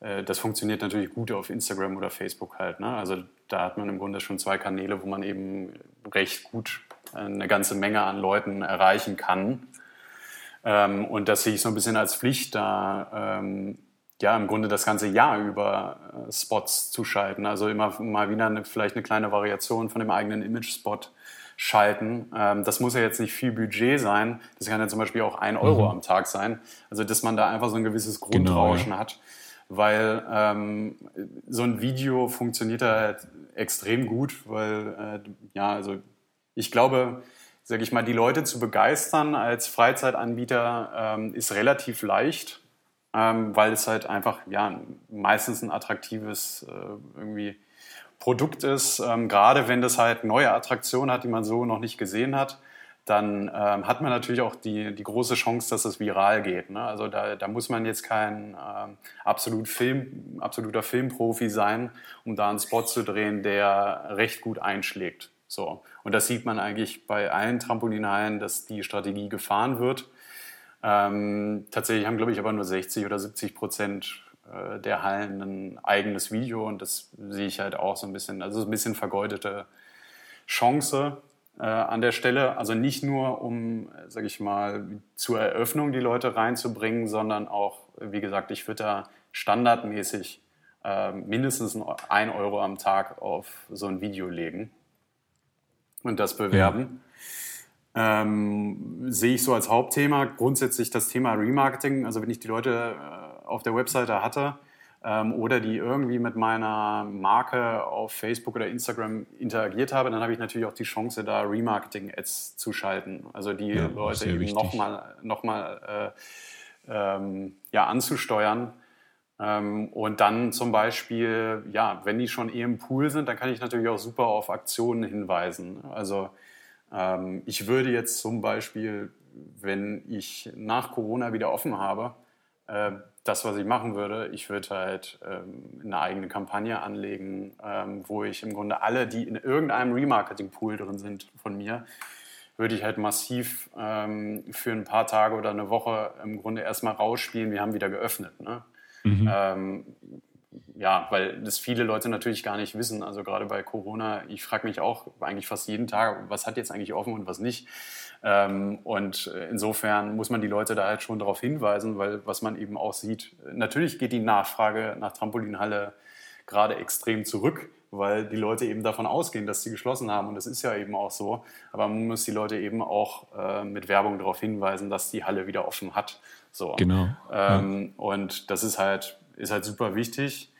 äh, das funktioniert natürlich gut auf Instagram oder Facebook halt. Ne? Also da hat man im Grunde schon zwei Kanäle, wo man eben recht gut eine ganze Menge an Leuten erreichen kann. Ähm, und das sehe ich so ein bisschen als Pflicht, da ähm, ja im Grunde das ganze Jahr über äh, Spots zu schalten. Also immer mal wieder eine, vielleicht eine kleine Variation von dem eigenen Image-Spot schalten. Ähm, das muss ja jetzt nicht viel Budget sein. Das kann ja zum Beispiel auch ein Euro mhm. am Tag sein. Also dass man da einfach so ein gewisses Grundrauschen genau, hat. Weil ähm, so ein Video funktioniert da halt extrem gut, weil äh, ja, also ich glaube, sage ich mal, die Leute zu begeistern als Freizeitanbieter ähm, ist relativ leicht ähm, weil es halt einfach ja, meistens ein attraktives äh, irgendwie Produkt ist. Ähm, gerade wenn das halt neue Attraktionen hat, die man so noch nicht gesehen hat, dann ähm, hat man natürlich auch die, die große Chance, dass es viral geht. Ne? Also da, da muss man jetzt kein ähm, absolut Film, absoluter Filmprofi sein, um da einen Spot zu drehen, der recht gut einschlägt. So. Und das sieht man eigentlich bei allen Trampolinhallen, dass die Strategie gefahren wird. Ähm, tatsächlich haben, glaube ich, aber nur 60 oder 70 Prozent äh, der Hallen ein eigenes Video und das sehe ich halt auch so ein bisschen, also ein bisschen vergeudete Chance äh, an der Stelle. Also nicht nur, um, sage ich mal, zur Eröffnung die Leute reinzubringen, sondern auch, wie gesagt, ich würde da standardmäßig äh, mindestens ein Euro am Tag auf so ein Video legen und das bewerben. Ja ähm, sehe ich so als Hauptthema. Grundsätzlich das Thema Remarketing, also wenn ich die Leute äh, auf der Webseite hatte ähm, oder die irgendwie mit meiner Marke auf Facebook oder Instagram interagiert habe, dann habe ich natürlich auch die Chance, da Remarketing-Ads zu schalten. Also die ja, Leute eben nochmal noch mal, äh, ähm, ja, anzusteuern. Ähm, und dann zum Beispiel, ja, wenn die schon eh im Pool sind, dann kann ich natürlich auch super auf Aktionen hinweisen. Also ähm, ich würde jetzt zum Beispiel, wenn ich nach Corona wieder offen habe, äh, das, was ich machen würde, ich würde halt ähm, eine eigene Kampagne anlegen, ähm, wo ich im Grunde alle, die in irgendeinem Remarketing-Pool drin sind von mir, würde ich halt massiv ähm, für ein paar Tage oder eine Woche im Grunde erstmal rausspielen, wir haben wieder geöffnet. Ne? Mhm. Ja, weil das viele Leute natürlich gar nicht wissen. Also gerade bei Corona, ich frage mich auch eigentlich fast jeden Tag, was hat jetzt eigentlich offen und was nicht. Ähm, und insofern muss man die Leute da halt schon darauf hinweisen, weil was man eben auch sieht, natürlich geht die Nachfrage nach Trampolinhalle gerade extrem zurück, weil die Leute eben davon ausgehen, dass sie geschlossen haben. Und das ist ja eben auch so. Aber man muss die Leute eben auch äh, mit Werbung darauf hinweisen, dass die Halle wieder offen hat. So. Genau. Ähm, ja. Und das ist halt, ist halt super wichtig.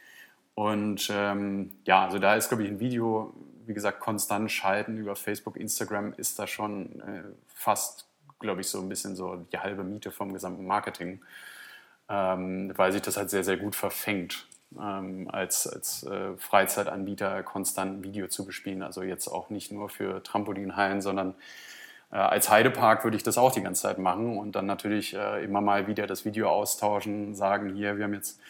Und ähm, ja, also da ist, glaube ich, ein Video, wie gesagt, konstant schalten über Facebook, Instagram ist da schon äh, fast, glaube ich, so ein bisschen so die halbe Miete vom gesamten Marketing, ähm, weil sich das halt sehr, sehr gut verfängt ähm, als, als äh, Freizeitanbieter konstant ein Video zu bespielen. Also jetzt auch nicht nur für Trampolinhallen, sondern äh, als Heidepark würde ich das auch die ganze Zeit machen und dann natürlich äh, immer mal wieder das Video austauschen, sagen, hier, wir haben jetzt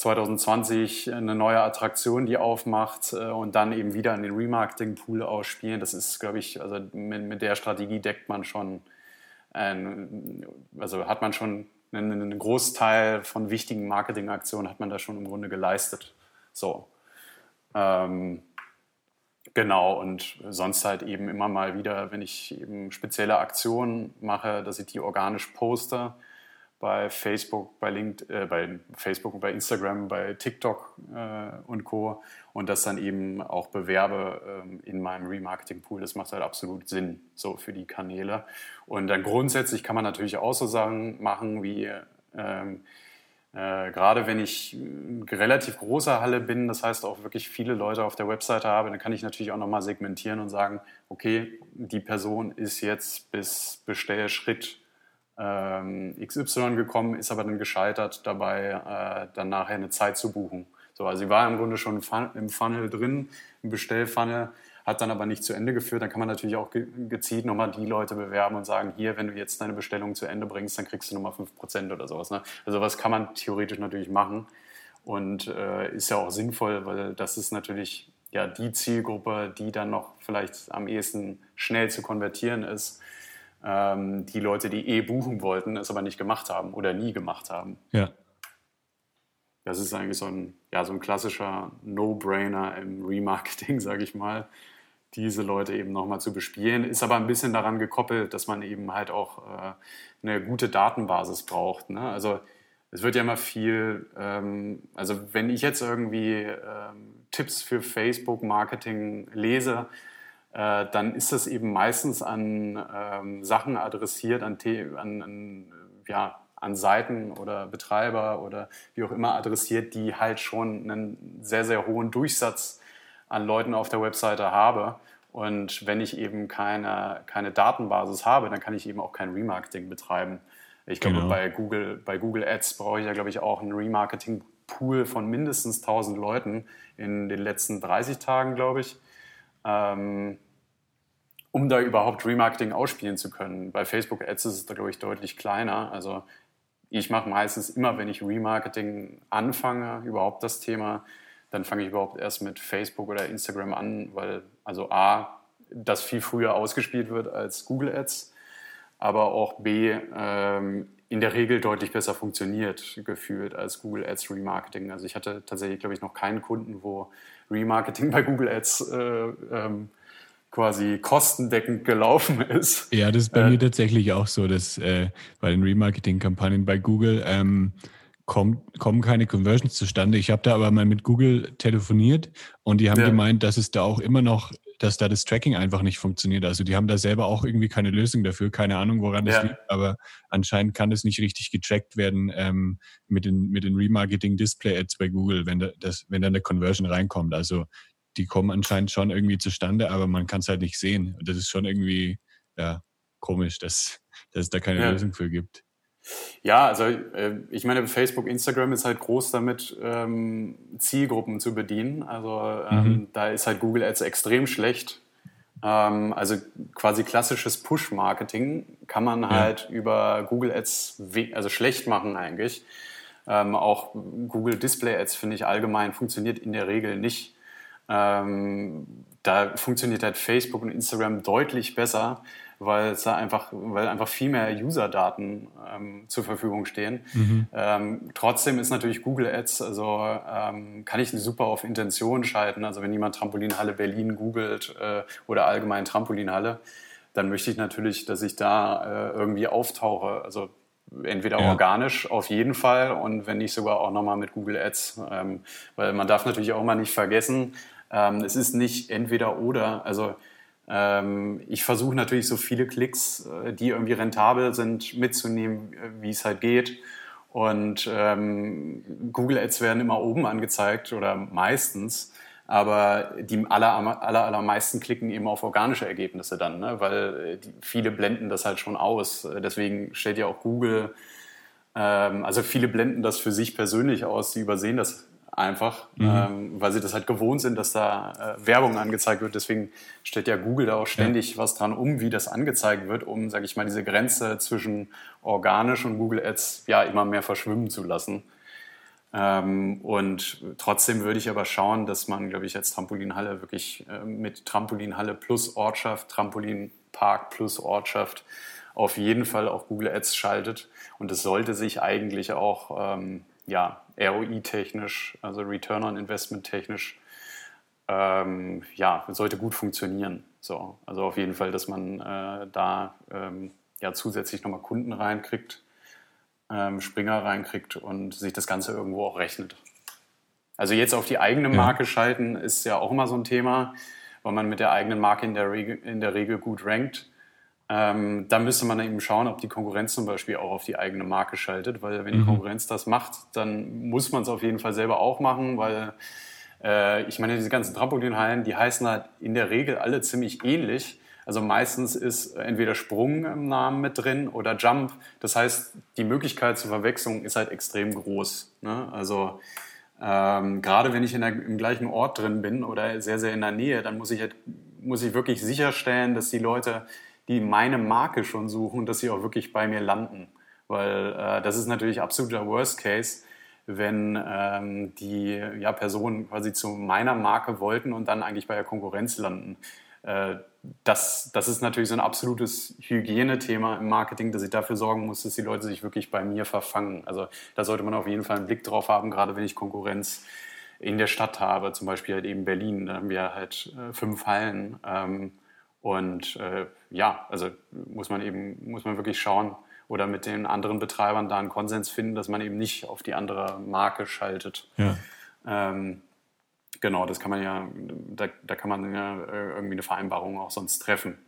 2020 eine neue Attraktion, die aufmacht äh, und dann eben wieder in den Remarketing-Pool ausspielen. Das ist, glaube ich, also mit, mit, der Strategie deckt man schon, ein, also hat man schon einen, einen Großteil von wichtigen Marketingaktionen hat man da schon im Grunde geleistet. So. Ähm, genau, und sonst halt eben immer mal wieder, wenn ich eben spezielle Aktionen mache, dass ich die organisch poste, bei Facebook, bei LinkedIn, äh, bei Facebook, bei Instagram, bei TikTok äh, und Co. Und das dann eben auch bewerbe ähm, in meinem Remarketing-Pool. Das macht halt absolut Sinn, so für die Kanäle. Und dann grundsätzlich kann man natürlich auch so Sachen machen, wie ähm, äh, gerade wenn ich relativ großer Halle bin, das heißt auch wirklich viele Leute auf der Webseite habe, dann kann ich natürlich auch nochmal segmentieren und sagen, okay, die Person ist jetzt bis Bestellschritt XY gekommen, ist aber dann gescheitert dabei, äh, dann nachher eine Zeit zu buchen. So, also sie war im Grunde schon im Funnel drin, im Bestellfunnel, hat dann aber nicht zu Ende geführt. Dann kann man natürlich auch gezielt nochmal die Leute bewerben und sagen, hier, wenn du jetzt deine Bestellung zu Ende bringst, dann kriegst du nochmal 5% oder sowas. Ne? Also was kann man theoretisch natürlich machen und äh, ist ja auch sinnvoll, weil das ist natürlich ja die Zielgruppe, die dann noch vielleicht am ehesten schnell zu konvertieren ist ähm, die Leute, die eh buchen wollten, es aber nicht gemacht haben oder nie gemacht haben. Ja. Das ist eigentlich so ein, ja, so ein klassischer No-Brainer im Remarketing, sage ich mal, diese Leute eben nochmal zu bespielen. Ist aber ein bisschen daran gekoppelt, dass man eben halt auch äh, eine gute Datenbasis braucht. Ne? Also es wird ja immer viel, ähm, also wenn ich jetzt irgendwie ähm, Tipps für Facebook-Marketing lese, äh, dann ist das eben meistens an ähm, Sachen adressiert, an, an, an, ja, an Seiten oder Betreiber oder wie auch immer adressiert, die halt schon einen sehr, sehr hohen Durchsatz an Leuten auf der Webseite habe. Und wenn ich eben keine, keine Datenbasis habe, dann kann ich eben auch kein Remarketing betreiben. Ich glaube, genau. bei, Google, bei Google Ads brauche ich ja, glaube ich, auch einen Remarketing-Pool von mindestens 1000 Leuten in den letzten 30 Tagen, glaube ich ähm, um da überhaupt Remarketing ausspielen zu können. Bei Facebook Ads ist es glaube ich, deutlich kleiner. Also ich mache meistens immer, wenn ich Remarketing anfange, überhaupt das Thema, dann fange ich überhaupt erst mit Facebook oder Instagram an, weil also A, das viel früher ausgespielt wird als Google Ads, aber auch B, ähm, in der Regel deutlich besser funktioniert, gefühlt, als Google Ads Remarketing. Also ich hatte tatsächlich, glaube ich, noch keinen Kunden, wo Remarketing bei Google Ads äh, ähm, quasi kostendeckend gelaufen ist. Ja, das ist bei äh, mir tatsächlich auch so, dass äh, bei den Remarketing-Kampagnen bei Google ähm, kommt, kommen keine Conversions zustande. Ich habe da aber mal mit Google telefoniert und die haben ja. gemeint, dass es da auch immer noch dass da das Tracking einfach nicht funktioniert. Also die haben da selber auch irgendwie keine Lösung dafür, keine Ahnung, woran das ja. liegt, aber anscheinend kann das nicht richtig getrackt werden ähm, mit den, mit den Remarketing-Display-Ads bei Google, wenn, da, das, wenn da eine Conversion reinkommt. Also die kommen anscheinend schon irgendwie zustande, aber man kann es halt nicht sehen. Und das ist schon irgendwie ja, komisch, dass, dass es da keine ja. Lösung für gibt. Ja, also äh, ich meine, Facebook, Instagram ist halt groß damit, ähm, Zielgruppen zu bedienen. Also ähm, mhm. da ist halt Google Ads extrem schlecht. Ähm, also quasi klassisches Push-Marketing kann man halt ja. über Google Ads also schlecht machen eigentlich. Ähm, auch Google Display Ads finde ich allgemein funktioniert in der Regel nicht. Ähm, da funktioniert halt Facebook und Instagram deutlich besser, weil es da einfach, weil einfach viel mehr User-Daten ähm, zur Verfügung stehen. Mhm. Ähm, trotzdem ist natürlich Google Ads, also ähm, kann ich super auf Intention schalten. Also wenn jemand Trampolinhalle Berlin googelt äh, oder allgemein Trampolinhalle, dann möchte ich natürlich, dass ich da äh, irgendwie auftauche. Also entweder ja. organisch auf jeden Fall und wenn nicht sogar auch nochmal mit Google Ads. Ähm, weil man darf natürlich auch mal nicht vergessen, ähm, es ist nicht entweder oder. Also ich versuche natürlich so viele Klicks, äh, die irgendwie rentabel sind, mitzunehmen, äh, wie es halt geht. Und ähm, Google Ads werden immer oben angezeigt oder meistens aber die aller, aller, allermeisten klicken eben auf organische Ergebnisse dann, ne? weil äh, die, viele blenden das halt schon aus. Deswegen stellt ja auch Google, ähm, also viele blenden das für sich persönlich aus, die übersehen das einfach, mhm. ähm, weil sie das halt gewohnt sind, dass da äh, Werbung angezeigt wird. Deswegen stellt ja Google da auch ständig ja. was dran um, wie das angezeigt wird, um, sage ich mal, diese Grenze zwischen organisch und Google Ads ja immer mehr verschwimmen zu lassen. Ähm, und trotzdem würde ich aber schauen, dass man, glaube ich, als Trampolinhalle wirklich äh, mit Trampolinhalle plus Ortschaft, Trampolinpark plus Ortschaft auf jeden Fall auch Google Ads schaltet. Und es sollte sich eigentlich auch ähm, ja, ROI-technisch, also Return on Investment technisch, ähm, ja, sollte gut funktionieren. So, also auf jeden Fall, dass man äh, da ähm, ja zusätzlich nochmal Kunden reinkriegt ähm, Springer reinkriegt und sich das Ganze irgendwo auch rechnet. Also jetzt auf die eigene Marke ja. schalten ist ja auch immer so ein Thema, weil man mit der eigenen Marke in der Regel, in der Regel gut rankt. Ähm, da müsste man eben schauen, ob die Konkurrenz zum Beispiel auch auf die eigene Marke schaltet, weil wenn die mhm. Konkurrenz das macht, dann muss man es auf jeden Fall selber auch machen, weil äh, ich meine, diese ganzen Trampolinhallen, die heißen halt in der Regel alle ziemlich ähnlich. Also meistens ist entweder Sprung im Namen mit drin oder Jump. Das heißt, die Möglichkeit zur Verwechslung ist halt extrem groß. Ne? Also ähm, gerade wenn ich der, im gleichen Ort drin bin oder sehr, sehr in der Nähe, dann muss ich, halt, muss ich wirklich sicherstellen, dass die Leute, die meine Marke schon suchen, dass sie auch wirklich bei mir landen. Weil äh, das ist natürlich absoluter Worst Case, wenn ähm, die ja, Personen quasi zu meiner Marke wollten und dann eigentlich bei der Konkurrenz landen. Äh, das, das ist natürlich so ein absolutes Hygienethema im Marketing, dass ich dafür sorgen muss, dass die Leute sich wirklich bei mir verfangen. Also da sollte man auf jeden Fall einen Blick drauf haben, gerade wenn ich Konkurrenz in der Stadt habe, zum Beispiel halt eben Berlin, da haben wir halt äh, fünf Hallen. Ähm, und äh, ja, also muss man eben, muss man wirklich schauen oder mit den anderen Betreibern da einen Konsens finden, dass man eben nicht auf die andere Marke schaltet. Ja. Ähm, Genau, das kann man ja, da, da kann man ja äh, irgendwie eine Vereinbarung auch sonst treffen.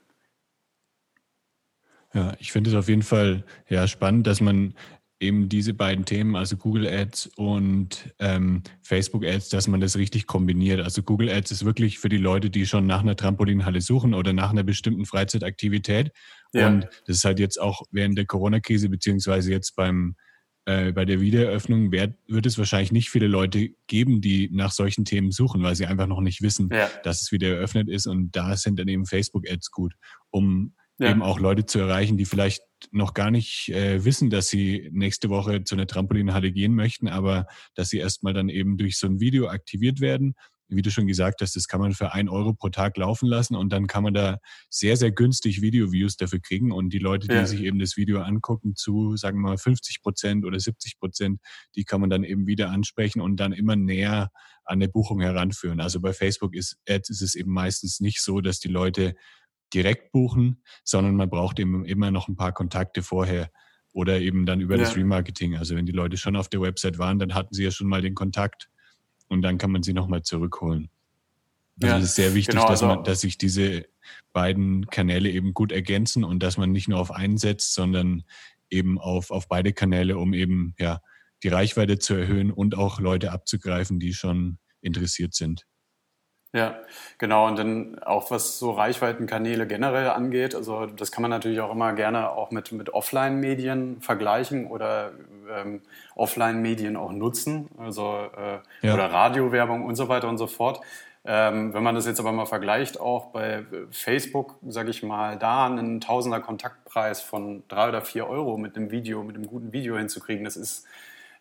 Ja, ich finde es auf jeden Fall ja, spannend, dass man eben diese beiden Themen, also Google Ads und ähm, Facebook Ads, dass man das richtig kombiniert. Also Google Ads ist wirklich für die Leute, die schon nach einer Trampolinhalle suchen oder nach einer bestimmten Freizeitaktivität. Ja. Und das ist halt jetzt auch während der Corona-Krise beziehungsweise jetzt beim äh, bei der Wiedereröffnung wird, wird es wahrscheinlich nicht viele Leute geben, die nach solchen Themen suchen, weil sie einfach noch nicht wissen, ja. dass es wieder eröffnet ist. Und da sind dann eben Facebook-Ads gut, um ja. eben auch Leute zu erreichen, die vielleicht noch gar nicht äh, wissen, dass sie nächste Woche zu einer Trampolinhalle gehen möchten, aber dass sie erstmal dann eben durch so ein Video aktiviert werden wie du schon gesagt hast, das kann man für ein Euro pro Tag laufen lassen und dann kann man da sehr, sehr günstig Video-Views dafür kriegen und die Leute, die ja. sich eben das Video angucken, zu, sagen wir mal, 50 Prozent oder 70 Prozent, die kann man dann eben wieder ansprechen und dann immer näher an der Buchung heranführen. Also bei Facebook ist, Ads ist es eben meistens nicht so, dass die Leute direkt buchen, sondern man braucht eben immer noch ein paar Kontakte vorher oder eben dann über ja. das Remarketing. Also wenn die Leute schon auf der Website waren, dann hatten sie ja schon mal den Kontakt und dann kann man sie nochmal zurückholen. Also ja, es ist sehr wichtig, genau, dass, man, also dass sich diese beiden Kanäle eben gut ergänzen und dass man nicht nur auf einen setzt, sondern eben auf, auf beide Kanäle, um eben ja, die Reichweite zu erhöhen und auch Leute abzugreifen, die schon interessiert sind. Ja, genau. Und dann auch was so Reichweitenkanäle generell angeht, also das kann man natürlich auch immer gerne auch mit, mit Offline-Medien vergleichen oder ähm, Offline-Medien auch nutzen, also äh, ja. oder Radiowerbung und so weiter und so fort. Ähm, wenn man das jetzt aber mal vergleicht, auch bei Facebook, sage ich mal, da einen Tausender Kontaktpreis von drei oder vier Euro mit einem Video, mit einem guten Video hinzukriegen, das ist,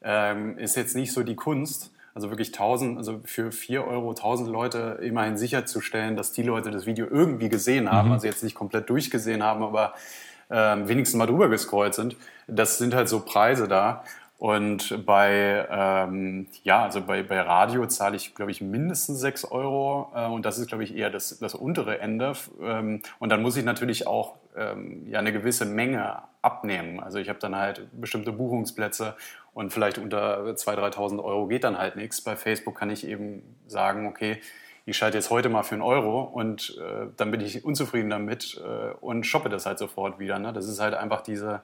ähm, ist jetzt nicht so die Kunst. Also wirklich 1000, also für 4 Euro 1000 Leute immerhin sicherzustellen, dass die Leute das Video irgendwie gesehen haben, mhm. also jetzt nicht komplett durchgesehen haben, aber äh, wenigstens mal drüber gescrollt sind. Das sind halt so Preise da. Und bei, ähm, ja, also bei, bei Radio zahle ich, glaube ich, mindestens 6 Euro. Äh, und das ist, glaube ich, eher das, das untere Ende. Ähm, und dann muss ich natürlich auch ähm, ja, eine gewisse Menge abnehmen. Also ich habe dann halt bestimmte Buchungsplätze und vielleicht unter 2.000, 3.000 Euro geht dann halt nichts. Bei Facebook kann ich eben sagen, okay, ich schalte jetzt heute mal für einen Euro und äh, dann bin ich unzufrieden damit äh, und shoppe das halt sofort wieder. Ne? Das ist halt einfach diese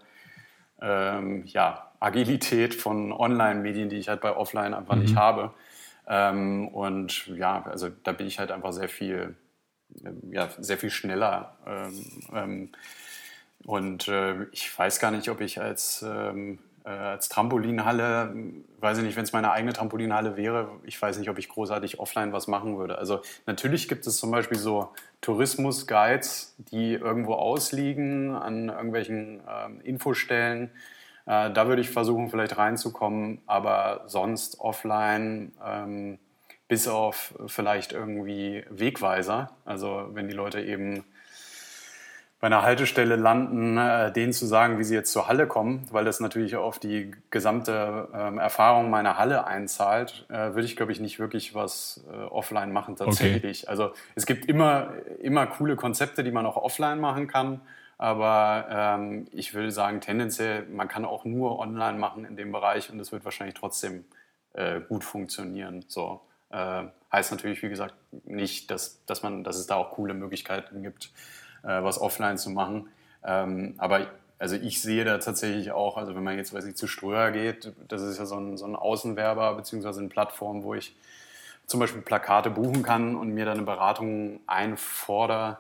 ähm, ja, Agilität von Online-Medien, die ich halt bei Offline einfach mhm. nicht habe. Ähm, und ja, also da bin ich halt einfach sehr viel, ja, sehr viel schneller. Ähm, ähm und äh, ich weiß gar nicht, ob ich als ähm, äh, als Trampolinhalle, weiß ich nicht, wenn es meine eigene Trampolinhalle wäre, ich weiß nicht, ob ich großartig offline was machen würde. Also natürlich gibt es zum Beispiel so Tourismus-Guides, die irgendwo ausliegen an irgendwelchen äh, Infostellen. Äh, da würde ich versuchen, vielleicht reinzukommen, aber sonst offline, ähm, bis auf vielleicht irgendwie Wegweiser. Also wenn die Leute eben bei einer Haltestelle landen, äh, denen zu sagen, wie sie jetzt zur Halle kommen, weil das natürlich auf die gesamte ähm, Erfahrung meiner Halle einzahlt, äh, würde ich, glaube ich, nicht wirklich was äh, offline machen tatsächlich. Okay. Also es gibt immer, immer coole Konzepte, die man auch offline machen kann. Aber ähm, ich will sagen, tendenziell, man kann auch nur online machen in dem Bereich und es wird wahrscheinlich trotzdem äh, gut funktionieren. So. Äh, heißt natürlich, wie gesagt, nicht, dass, dass, man, dass es da auch coole Möglichkeiten gibt, äh, was offline zu machen. Ähm, aber also ich sehe da tatsächlich auch, also wenn man jetzt, weiß ich, zu Ströer geht, das ist ja so ein, so ein Außenwerber beziehungsweise eine Plattform, wo ich zum Beispiel Plakate buchen kann und mir dann eine Beratung einfordere,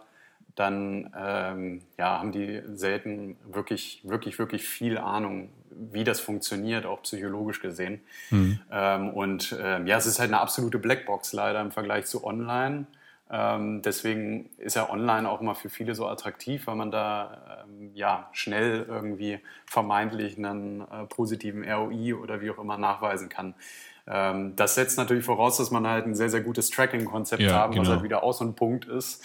dann ähm, ja, haben die selten wirklich, wirklich, wirklich viel Ahnung, wie das funktioniert, auch psychologisch gesehen. Mhm. Ähm, und ähm, ja, es ist halt eine absolute Blackbox leider im Vergleich zu online. Ähm, deswegen ist ja online auch immer für viele so attraktiv, weil man da ähm, ja schnell irgendwie vermeintlich einen äh, positiven ROI oder wie auch immer nachweisen kann. Ähm, das setzt natürlich voraus, dass man halt ein sehr, sehr gutes Tracking-Konzept ja, haben, genau. was halt wieder auch so ein Punkt ist.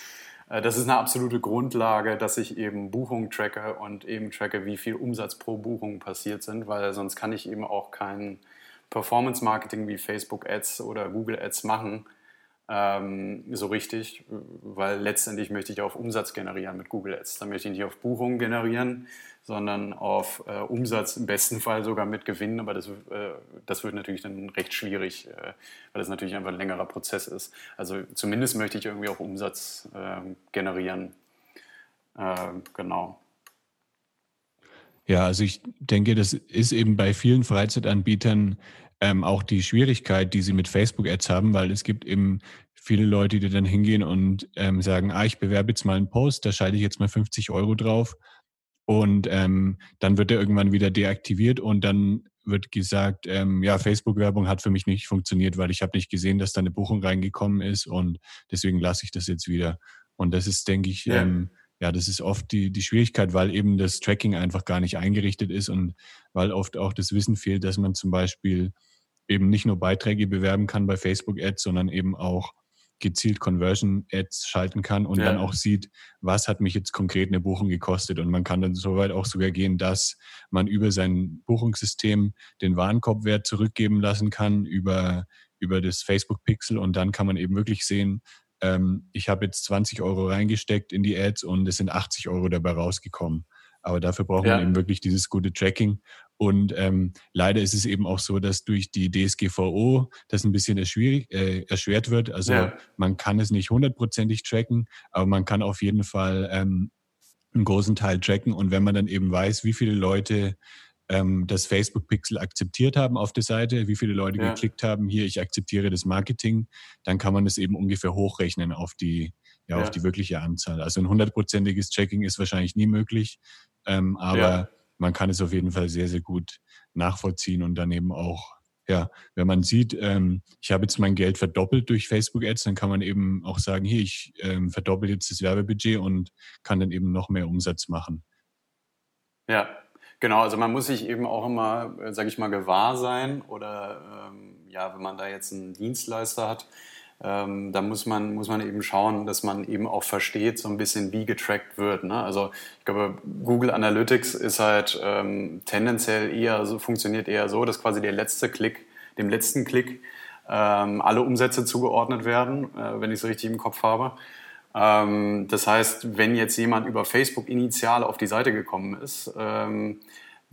Äh, das ist eine absolute Grundlage, dass ich eben Buchungen tracke und eben tracke, wie viel Umsatz pro Buchung passiert sind, weil sonst kann ich eben auch kein Performance-Marketing wie Facebook Ads oder Google Ads machen, so richtig, weil letztendlich möchte ich auf Umsatz generieren mit Google Ads. Da möchte ich nicht auf Buchungen generieren, sondern auf äh, Umsatz, im besten Fall sogar mit Gewinn, aber das, äh, das wird natürlich dann recht schwierig, äh, weil das natürlich einfach ein längerer Prozess ist. Also zumindest möchte ich irgendwie auch Umsatz ähm, generieren. Ähm, genau. Ja, also ich denke, das ist eben bei vielen Freizeitanbietern ähm, auch die Schwierigkeit, die sie mit Facebook-Ads haben, weil es gibt eben viele Leute, die dann hingehen und ähm, sagen, ah, ich bewerbe jetzt mal einen Post, da schalte ich jetzt mal 50 Euro drauf und ähm, dann wird er irgendwann wieder deaktiviert und dann wird gesagt, ähm, ja, Facebook-Werbung hat für mich nicht funktioniert, weil ich habe nicht gesehen, dass da eine Buchung reingekommen ist und deswegen lasse ich das jetzt wieder. Und das ist, denke ich, ja. ähm, ja, das ist oft die, die Schwierigkeit, weil eben das Tracking einfach gar nicht eingerichtet ist und weil oft auch das Wissen fehlt, dass man zum Beispiel eben nicht nur Beiträge bewerben kann bei Facebook Ads, sondern eben auch gezielt Conversion Ads schalten kann und ja. dann auch sieht, was hat mich jetzt konkret eine Buchung gekostet. Und man kann dann soweit auch sogar gehen, dass man über sein Buchungssystem den Warenkorbwert zurückgeben lassen kann über, über das Facebook Pixel und dann kann man eben wirklich sehen, ähm, ich habe jetzt 20 Euro reingesteckt in die Ads und es sind 80 Euro dabei rausgekommen. Aber dafür braucht ja. man eben wirklich dieses gute Tracking. Und ähm, leider ist es eben auch so, dass durch die DSGVO das ein bisschen äh, erschwert wird. Also ja. man kann es nicht hundertprozentig tracken, aber man kann auf jeden Fall ähm, einen großen Teil tracken. Und wenn man dann eben weiß, wie viele Leute ähm, das Facebook-Pixel akzeptiert haben auf der Seite, wie viele Leute ja. geklickt haben, hier, ich akzeptiere das Marketing, dann kann man es eben ungefähr hochrechnen auf die, ja, ja. auf die wirkliche Anzahl. Also ein hundertprozentiges Tracking ist wahrscheinlich nie möglich, ähm, aber ja. Man kann es auf jeden Fall sehr, sehr gut nachvollziehen und dann eben auch, ja, wenn man sieht, ähm, ich habe jetzt mein Geld verdoppelt durch Facebook Ads, dann kann man eben auch sagen, hier, ich ähm, verdoppel jetzt das Werbebudget und kann dann eben noch mehr Umsatz machen. Ja, Genau, also man muss sich eben auch immer, äh, sage ich mal, gewahr sein oder ähm, ja, wenn man da jetzt einen Dienstleister hat, ähm, da muss man, muss man eben schauen, dass man eben auch versteht, so ein bisschen, wie getrackt wird. Ne? Also ich glaube, Google Analytics ist halt ähm, tendenziell eher so, funktioniert eher so, dass quasi der letzte Klick, dem letzten Klick ähm, alle Umsätze zugeordnet werden, äh, wenn ich es richtig im Kopf habe. Ähm, das heißt, wenn jetzt jemand über Facebook initial auf die Seite gekommen ist, ähm,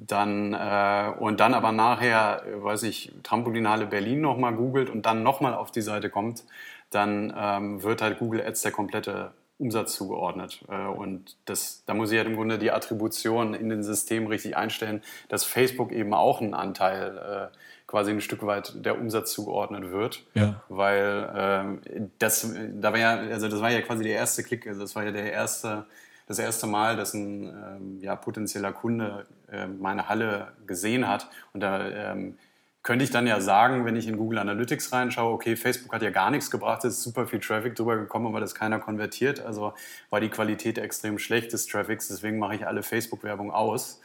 dann äh, und dann aber nachher, weiß ich, Trampolinale Berlin nochmal googelt und dann nochmal auf die Seite kommt, dann ähm, wird halt Google Ads der komplette Umsatz zugeordnet. Äh, und das, da muss ich halt im Grunde die Attribution in den Systemen richtig einstellen, dass Facebook eben auch einen Anteil äh, quasi ein Stück weit der Umsatz zugeordnet wird. Ja. Weil ähm, das, da war ja, also das war ja quasi der erste Klick, also das war ja der erste das erste Mal, dass ein ähm, ja, potenzieller Kunde äh, meine Halle gesehen hat. Und da ähm, könnte ich dann ja sagen, wenn ich in Google Analytics reinschaue, okay, Facebook hat ja gar nichts gebracht, es ist super viel Traffic drüber gekommen, aber das keiner konvertiert. Also war die Qualität extrem schlecht des Traffics, deswegen mache ich alle Facebook-Werbung aus.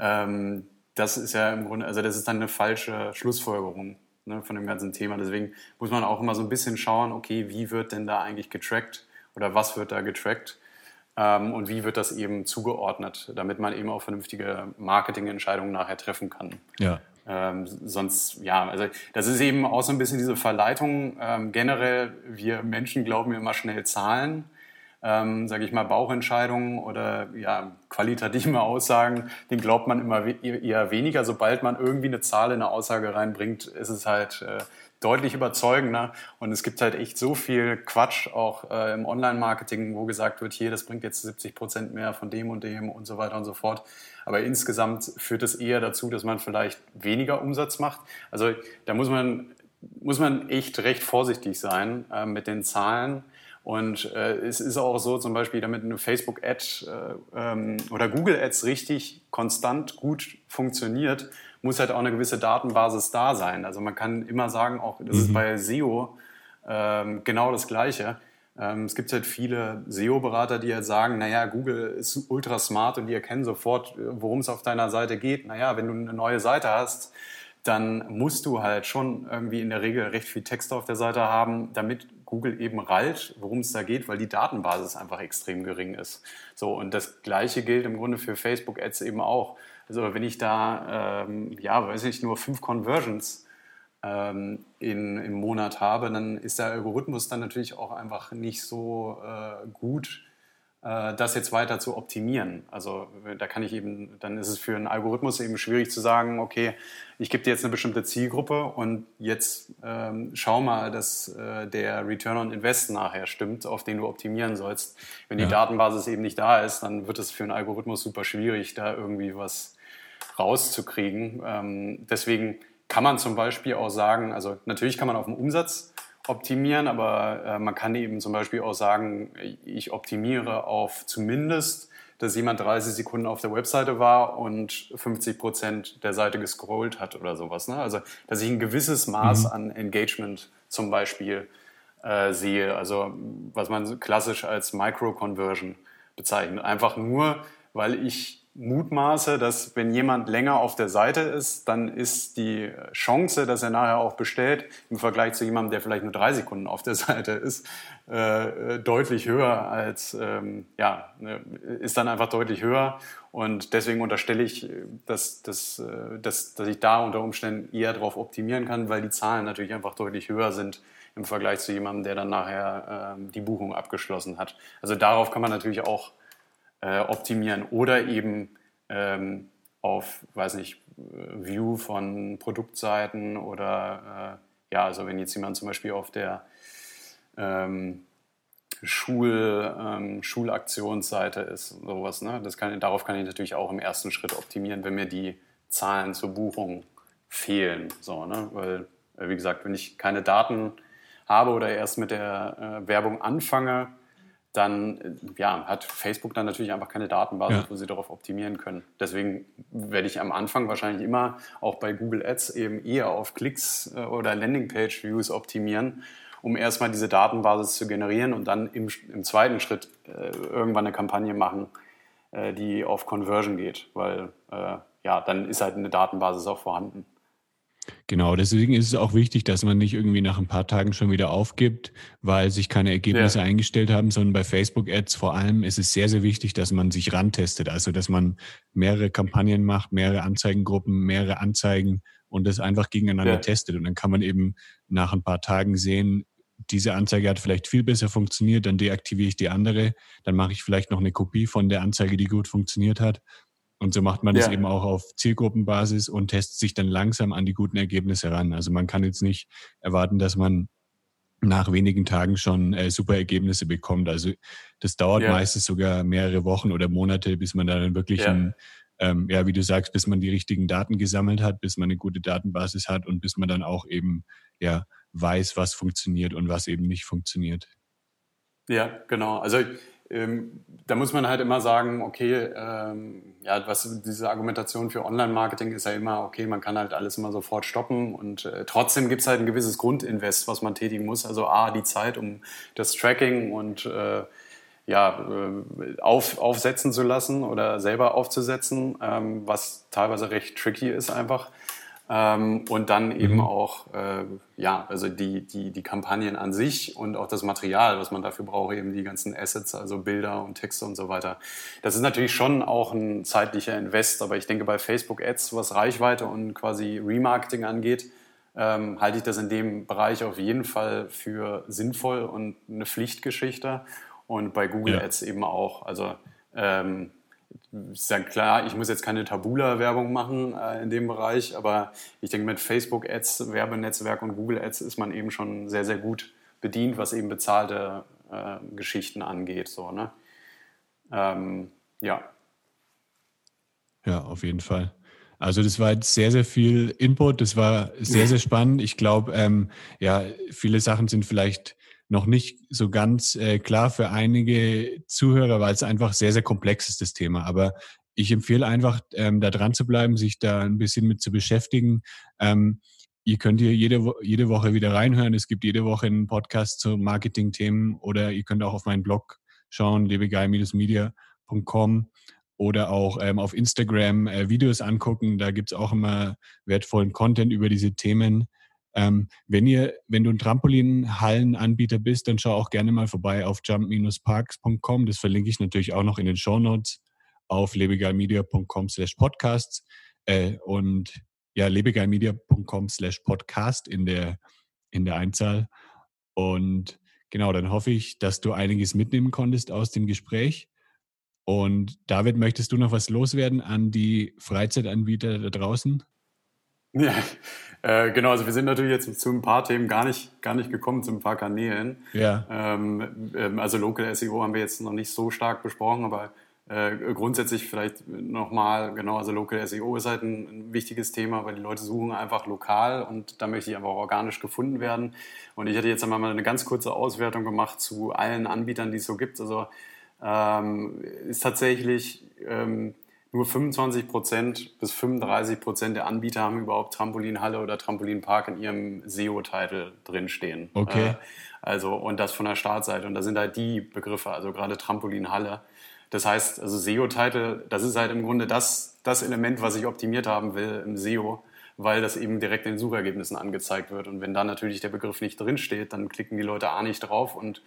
Ähm, das ist ja im Grunde, also das ist dann eine falsche Schlussfolgerung ne, von dem ganzen Thema. Deswegen muss man auch immer so ein bisschen schauen, okay, wie wird denn da eigentlich getrackt oder was wird da getrackt? Ähm, und wie wird das eben zugeordnet, damit man eben auch vernünftige Marketingentscheidungen nachher treffen kann. Ja. Ähm, sonst, ja, also das ist eben auch so ein bisschen diese Verleitung. Ähm, generell, wir Menschen glauben immer schnell Zahlen. Ähm, sage ich mal, Bauchentscheidungen oder ja, qualitative Aussagen, den glaubt man immer we eher weniger. Sobald man irgendwie eine Zahl in eine Aussage reinbringt, ist es halt äh, deutlich überzeugender. Und es gibt halt echt so viel Quatsch auch äh, im Online-Marketing, wo gesagt wird, hier, das bringt jetzt 70 Prozent mehr von dem und dem und so weiter und so fort. Aber insgesamt führt es eher dazu, dass man vielleicht weniger Umsatz macht. Also da muss man, muss man echt recht vorsichtig sein äh, mit den Zahlen. Und äh, es ist auch so, zum Beispiel, damit eine Facebook-Ad äh, ähm, oder Google-Ads richtig konstant gut funktioniert, muss halt auch eine gewisse Datenbasis da sein. Also man kann immer sagen, auch das mhm. ist bei SEO ähm, genau das Gleiche. Ähm, es gibt halt viele SEO-Berater, die halt sagen, naja, Google ist ultra smart und die erkennen sofort, worum es auf deiner Seite geht. Naja, wenn du eine neue Seite hast, dann musst du halt schon irgendwie in der Regel recht viel Text auf der Seite haben, damit Google eben rallt, worum es da geht, weil die Datenbasis einfach extrem gering ist. So, und das Gleiche gilt im Grunde für Facebook-Ads eben auch. Also wenn ich da, ähm, ja, weiß ich, nur fünf Conversions ähm, in, im Monat habe, dann ist der Algorithmus dann natürlich auch einfach nicht so äh, gut, äh, das jetzt weiter zu optimieren. Also da kann ich eben, dann ist es für einen Algorithmus eben schwierig zu sagen, okay, ich gebe dir jetzt eine bestimmte Zielgruppe und jetzt ähm, schau mal, dass äh, der Return on Invest nachher stimmt, auf den du optimieren sollst. Wenn die ja. Datenbasis eben nicht da ist, dann wird es für einen Algorithmus super schwierig, da irgendwie was rauszukriegen. Ähm, deswegen kann man zum Beispiel auch sagen, also natürlich kann man auf den Umsatz optimieren, aber äh, man kann eben zum Beispiel auch sagen, ich optimiere auf zumindest, dass jemand 30 Sekunden auf der Webseite war und 50 Prozent der Seite gescrollt hat oder sowas. Ne? Also, dass ich ein gewisses Maß mhm. an Engagement zum Beispiel äh, sehe, also was man klassisch als Micro-Conversion bezeichnet. Einfach nur, weil ich mutmaße, dass wenn jemand länger auf der Seite ist, dann ist die Chance, dass er nachher auch bestellt, im Vergleich zu jemandem, der vielleicht nur drei Sekunden auf der Seite ist, äh, deutlich höher als, ähm, ja, ne, ist dann einfach deutlich höher. Und deswegen unterstelle ich, dass, dass, äh, dass, dass ich da unter Umständen eher darauf optimieren kann, weil die Zahlen natürlich einfach deutlich höher sind im Vergleich zu jemandem, der dann nachher ähm, die Buchung abgeschlossen hat. Also darauf kann man natürlich auch äh, optimieren oder eben ähm, auf, weiß nicht, View von Produktseiten oder äh, ja, also wenn jetzt jemand zum Beispiel auf der ähm, Schul, ähm, Schulaktionsseite ist, sowas, ne? das kann, darauf kann ich natürlich auch im ersten Schritt optimieren, wenn mir die Zahlen zur Buchung fehlen. So, ne? Weil, äh, wie gesagt, wenn ich keine Daten habe oder erst mit der äh, Werbung anfange, dann äh, ja, hat Facebook dann natürlich einfach keine Datenbasis, ja. wo sie darauf optimieren können. Deswegen werde ich am Anfang wahrscheinlich immer auch bei Google Ads eben eher auf Klicks äh, oder Landingpage-Views optimieren, um erstmal diese Datenbasis zu generieren und dann im, im zweiten Schritt äh, irgendwann eine Kampagne machen, äh, die auf Conversion geht. Weil äh, ja, dann ist halt eine Datenbasis auch vorhanden. Genau, deswegen ist es auch wichtig, dass man nicht irgendwie nach ein paar Tagen schon wieder aufgibt, weil sich keine Ergebnisse ja. eingestellt haben, sondern bei Facebook-Ads vor allem ist es sehr, sehr wichtig, dass man sich rantestet. Also, dass man mehrere Kampagnen macht, mehrere Anzeigengruppen, mehrere Anzeigen und das einfach gegeneinander ja. testet. Und dann kann man eben nach ein paar Tagen sehen, diese Anzeige hat vielleicht viel besser funktioniert, dann deaktiviere ich die andere, dann mache ich vielleicht noch eine Kopie von der Anzeige, die gut funktioniert hat und so macht man ja. das eben auch auf Zielgruppenbasis und testet sich dann langsam an die guten Ergebnisse ran. Also man kann jetzt nicht erwarten, dass man nach wenigen Tagen schon äh, super Ergebnisse bekommt. Also das dauert ja. meistens sogar mehrere Wochen oder Monate, bis man dann wirklich, ja. Ein, ähm, ja, wie du sagst, bis man die richtigen Daten gesammelt hat, bis man eine gute Datenbasis hat und bis man dann auch eben ja weiß, was funktioniert und was eben nicht funktioniert. Ja, genau. Also ähm, da muss man halt immer sagen, okay, ähm, ja, was diese Argumentation für Online-Marketing ist ja immer, okay, man kann halt alles immer sofort stoppen und äh, trotzdem gibt es halt ein gewisses Grundinvest, was man tätigen muss. Also A, die Zeit, um das Tracking und äh, ja, äh, auf, aufsetzen zu lassen oder selber aufzusetzen, ähm, was teilweise recht tricky ist einfach. Ähm, und dann eben mhm. auch, äh, ja, also die, die, die Kampagnen an sich und auch das Material, was man dafür braucht, eben die ganzen Assets, also Bilder und Texte und so weiter. Das ist natürlich schon auch ein zeitlicher Invest, aber ich denke bei Facebook Ads, was Reichweite und quasi Remarketing angeht, ähm, halte ich das in dem Bereich auf jeden Fall für sinnvoll und eine Pflichtgeschichte. Und bei Google ja. Ads eben auch. Also ähm, ist ja klar, ich muss jetzt keine Tabula-Werbung machen äh, in dem Bereich, aber ich denke, mit Facebook-Ads, Werbenetzwerk und Google-Ads ist man eben schon sehr, sehr gut bedient, was eben bezahlte äh, Geschichten angeht. So, ne? Ähm, ja. Ja, auf jeden Fall. Also das war jetzt sehr, sehr viel Input, das war sehr, sehr spannend. Ich glaube, ähm, ja, viele Sachen sind vielleicht noch nicht so ganz äh, klar für einige Zuhörer, weil es einfach sehr, sehr komplex ist, das Thema. Aber ich empfehle einfach, ähm, da dran zu bleiben, sich da ein bisschen mit zu beschäftigen. Ähm, ihr könnt hier jede, jede Woche wieder reinhören. Es gibt jede Woche einen Podcast zu Marketing-Themen oder ihr könnt auch auf meinen Blog schauen, lebegeil-media.com oder auch ähm, auf Instagram äh, Videos angucken. Da gibt es auch immer wertvollen Content über diese Themen. Ähm, wenn ihr, wenn du ein Trampolinhallenanbieter bist, dann schau auch gerne mal vorbei auf jump-parks.com. Das verlinke ich natürlich auch noch in den Show Notes auf lebegeilmedia.com slash podcasts äh, und ja, lebegeilmedia.com slash podcast in der, in der Einzahl. Und genau, dann hoffe ich, dass du einiges mitnehmen konntest aus dem Gespräch. Und David, möchtest du noch was loswerden an die Freizeitanbieter da draußen? Ja, äh, genau, also wir sind natürlich jetzt zu ein paar Themen gar nicht, gar nicht gekommen, zu ein paar Kanälen. Ja. Ähm, ähm also Local SEO haben wir jetzt noch nicht so stark besprochen, aber äh, grundsätzlich vielleicht nochmal, genau, also Local SEO ist halt ein, ein, wichtiges Thema, weil die Leute suchen einfach lokal und da möchte ich einfach organisch gefunden werden. Und ich hatte jetzt einmal mal eine ganz kurze Auswertung gemacht zu allen Anbietern, die es so gibt. Also ähm, ist tatsächlich... Ähm, nur 25 Prozent bis 35 Prozent der Anbieter haben überhaupt Trampolinhalle oder Trampolinpark in ihrem SEO-Titel drinstehen. Okay. Äh, also, und das von der Startseite. Und da sind halt die Begriffe, also gerade Trampolinhalle. Das heißt, also SEO-Titel, das ist halt im Grunde das, das Element, was ich optimiert haben will im SEO, weil das eben direkt in den Suchergebnissen angezeigt wird. Und wenn da natürlich der Begriff nicht drinsteht, dann klicken die Leute A nicht drauf und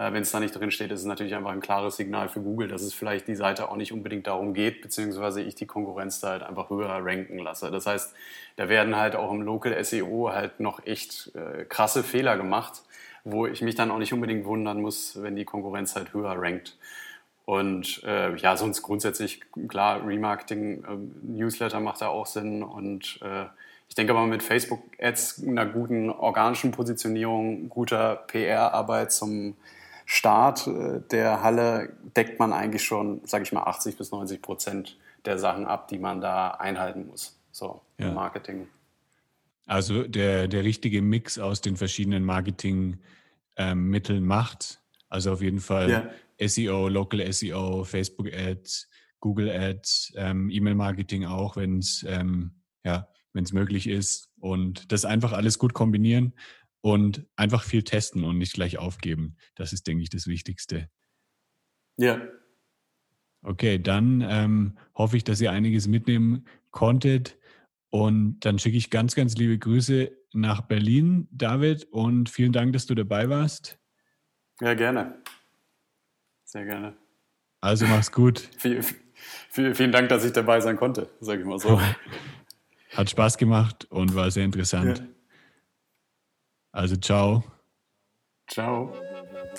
Wenn es da nicht drin steht, ist es natürlich einfach ein klares Signal für Google, dass es vielleicht die Seite auch nicht unbedingt darum geht, beziehungsweise ich die Konkurrenz da halt einfach höher ranken lasse. Das heißt, da werden halt auch im Local SEO halt noch echt äh, krasse Fehler gemacht, wo ich mich dann auch nicht unbedingt wundern muss, wenn die Konkurrenz halt höher rankt. Und äh, ja, sonst grundsätzlich, klar, Remarketing, äh, Newsletter macht da auch Sinn. Und äh, ich denke aber mit Facebook-Ads, einer guten organischen Positionierung, guter PR-Arbeit zum Start äh, der Halle deckt man eigentlich schon, sage ich mal, 80 bis 90 Prozent der Sachen ab, die man da einhalten muss. So ja. im Marketing. Also der, der richtige Mix aus den verschiedenen Marketingmitteln ähm, macht. Also auf jeden Fall ja. SEO, Local SEO, Facebook Ads, Google Ads, ähm, E-Mail-Marketing auch, wenn es ähm, ja, möglich ist. Und das einfach alles gut kombinieren und einfach viel testen und nicht gleich aufgeben. Das ist, denke ich, das Wichtigste. Ja. Okay, dann ähm, hoffe ich, dass ihr einiges mitnehmen konntet. Und dann schicke ich ganz, ganz liebe Grüße nach Berlin, David. Und vielen Dank, dass du dabei warst. Ja, gerne. Sehr gerne. Also mach's gut. Viel, viel, vielen Dank, dass ich dabei sein konnte, sage ich mal so. Hat Spaß gemacht und war sehr interessant. Ja. Also ciao. Ciao.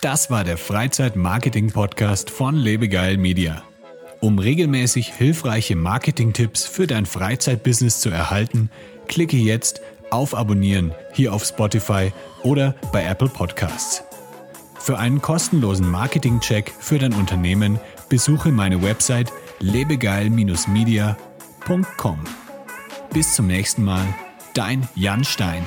Das war der Freizeit-Marketing-Podcast von Lebegeil Media. Um regelmäßig hilfreiche Marketing-Tipps für dein Freizeitbusiness zu erhalten, klicke jetzt auf Abonnieren hier auf Spotify oder bei Apple Podcasts. Für einen kostenlosen Marketing-Check für dein Unternehmen besuche meine Website lebegeil-media.com. Bis zum nächsten Mal, dein Jan Stein.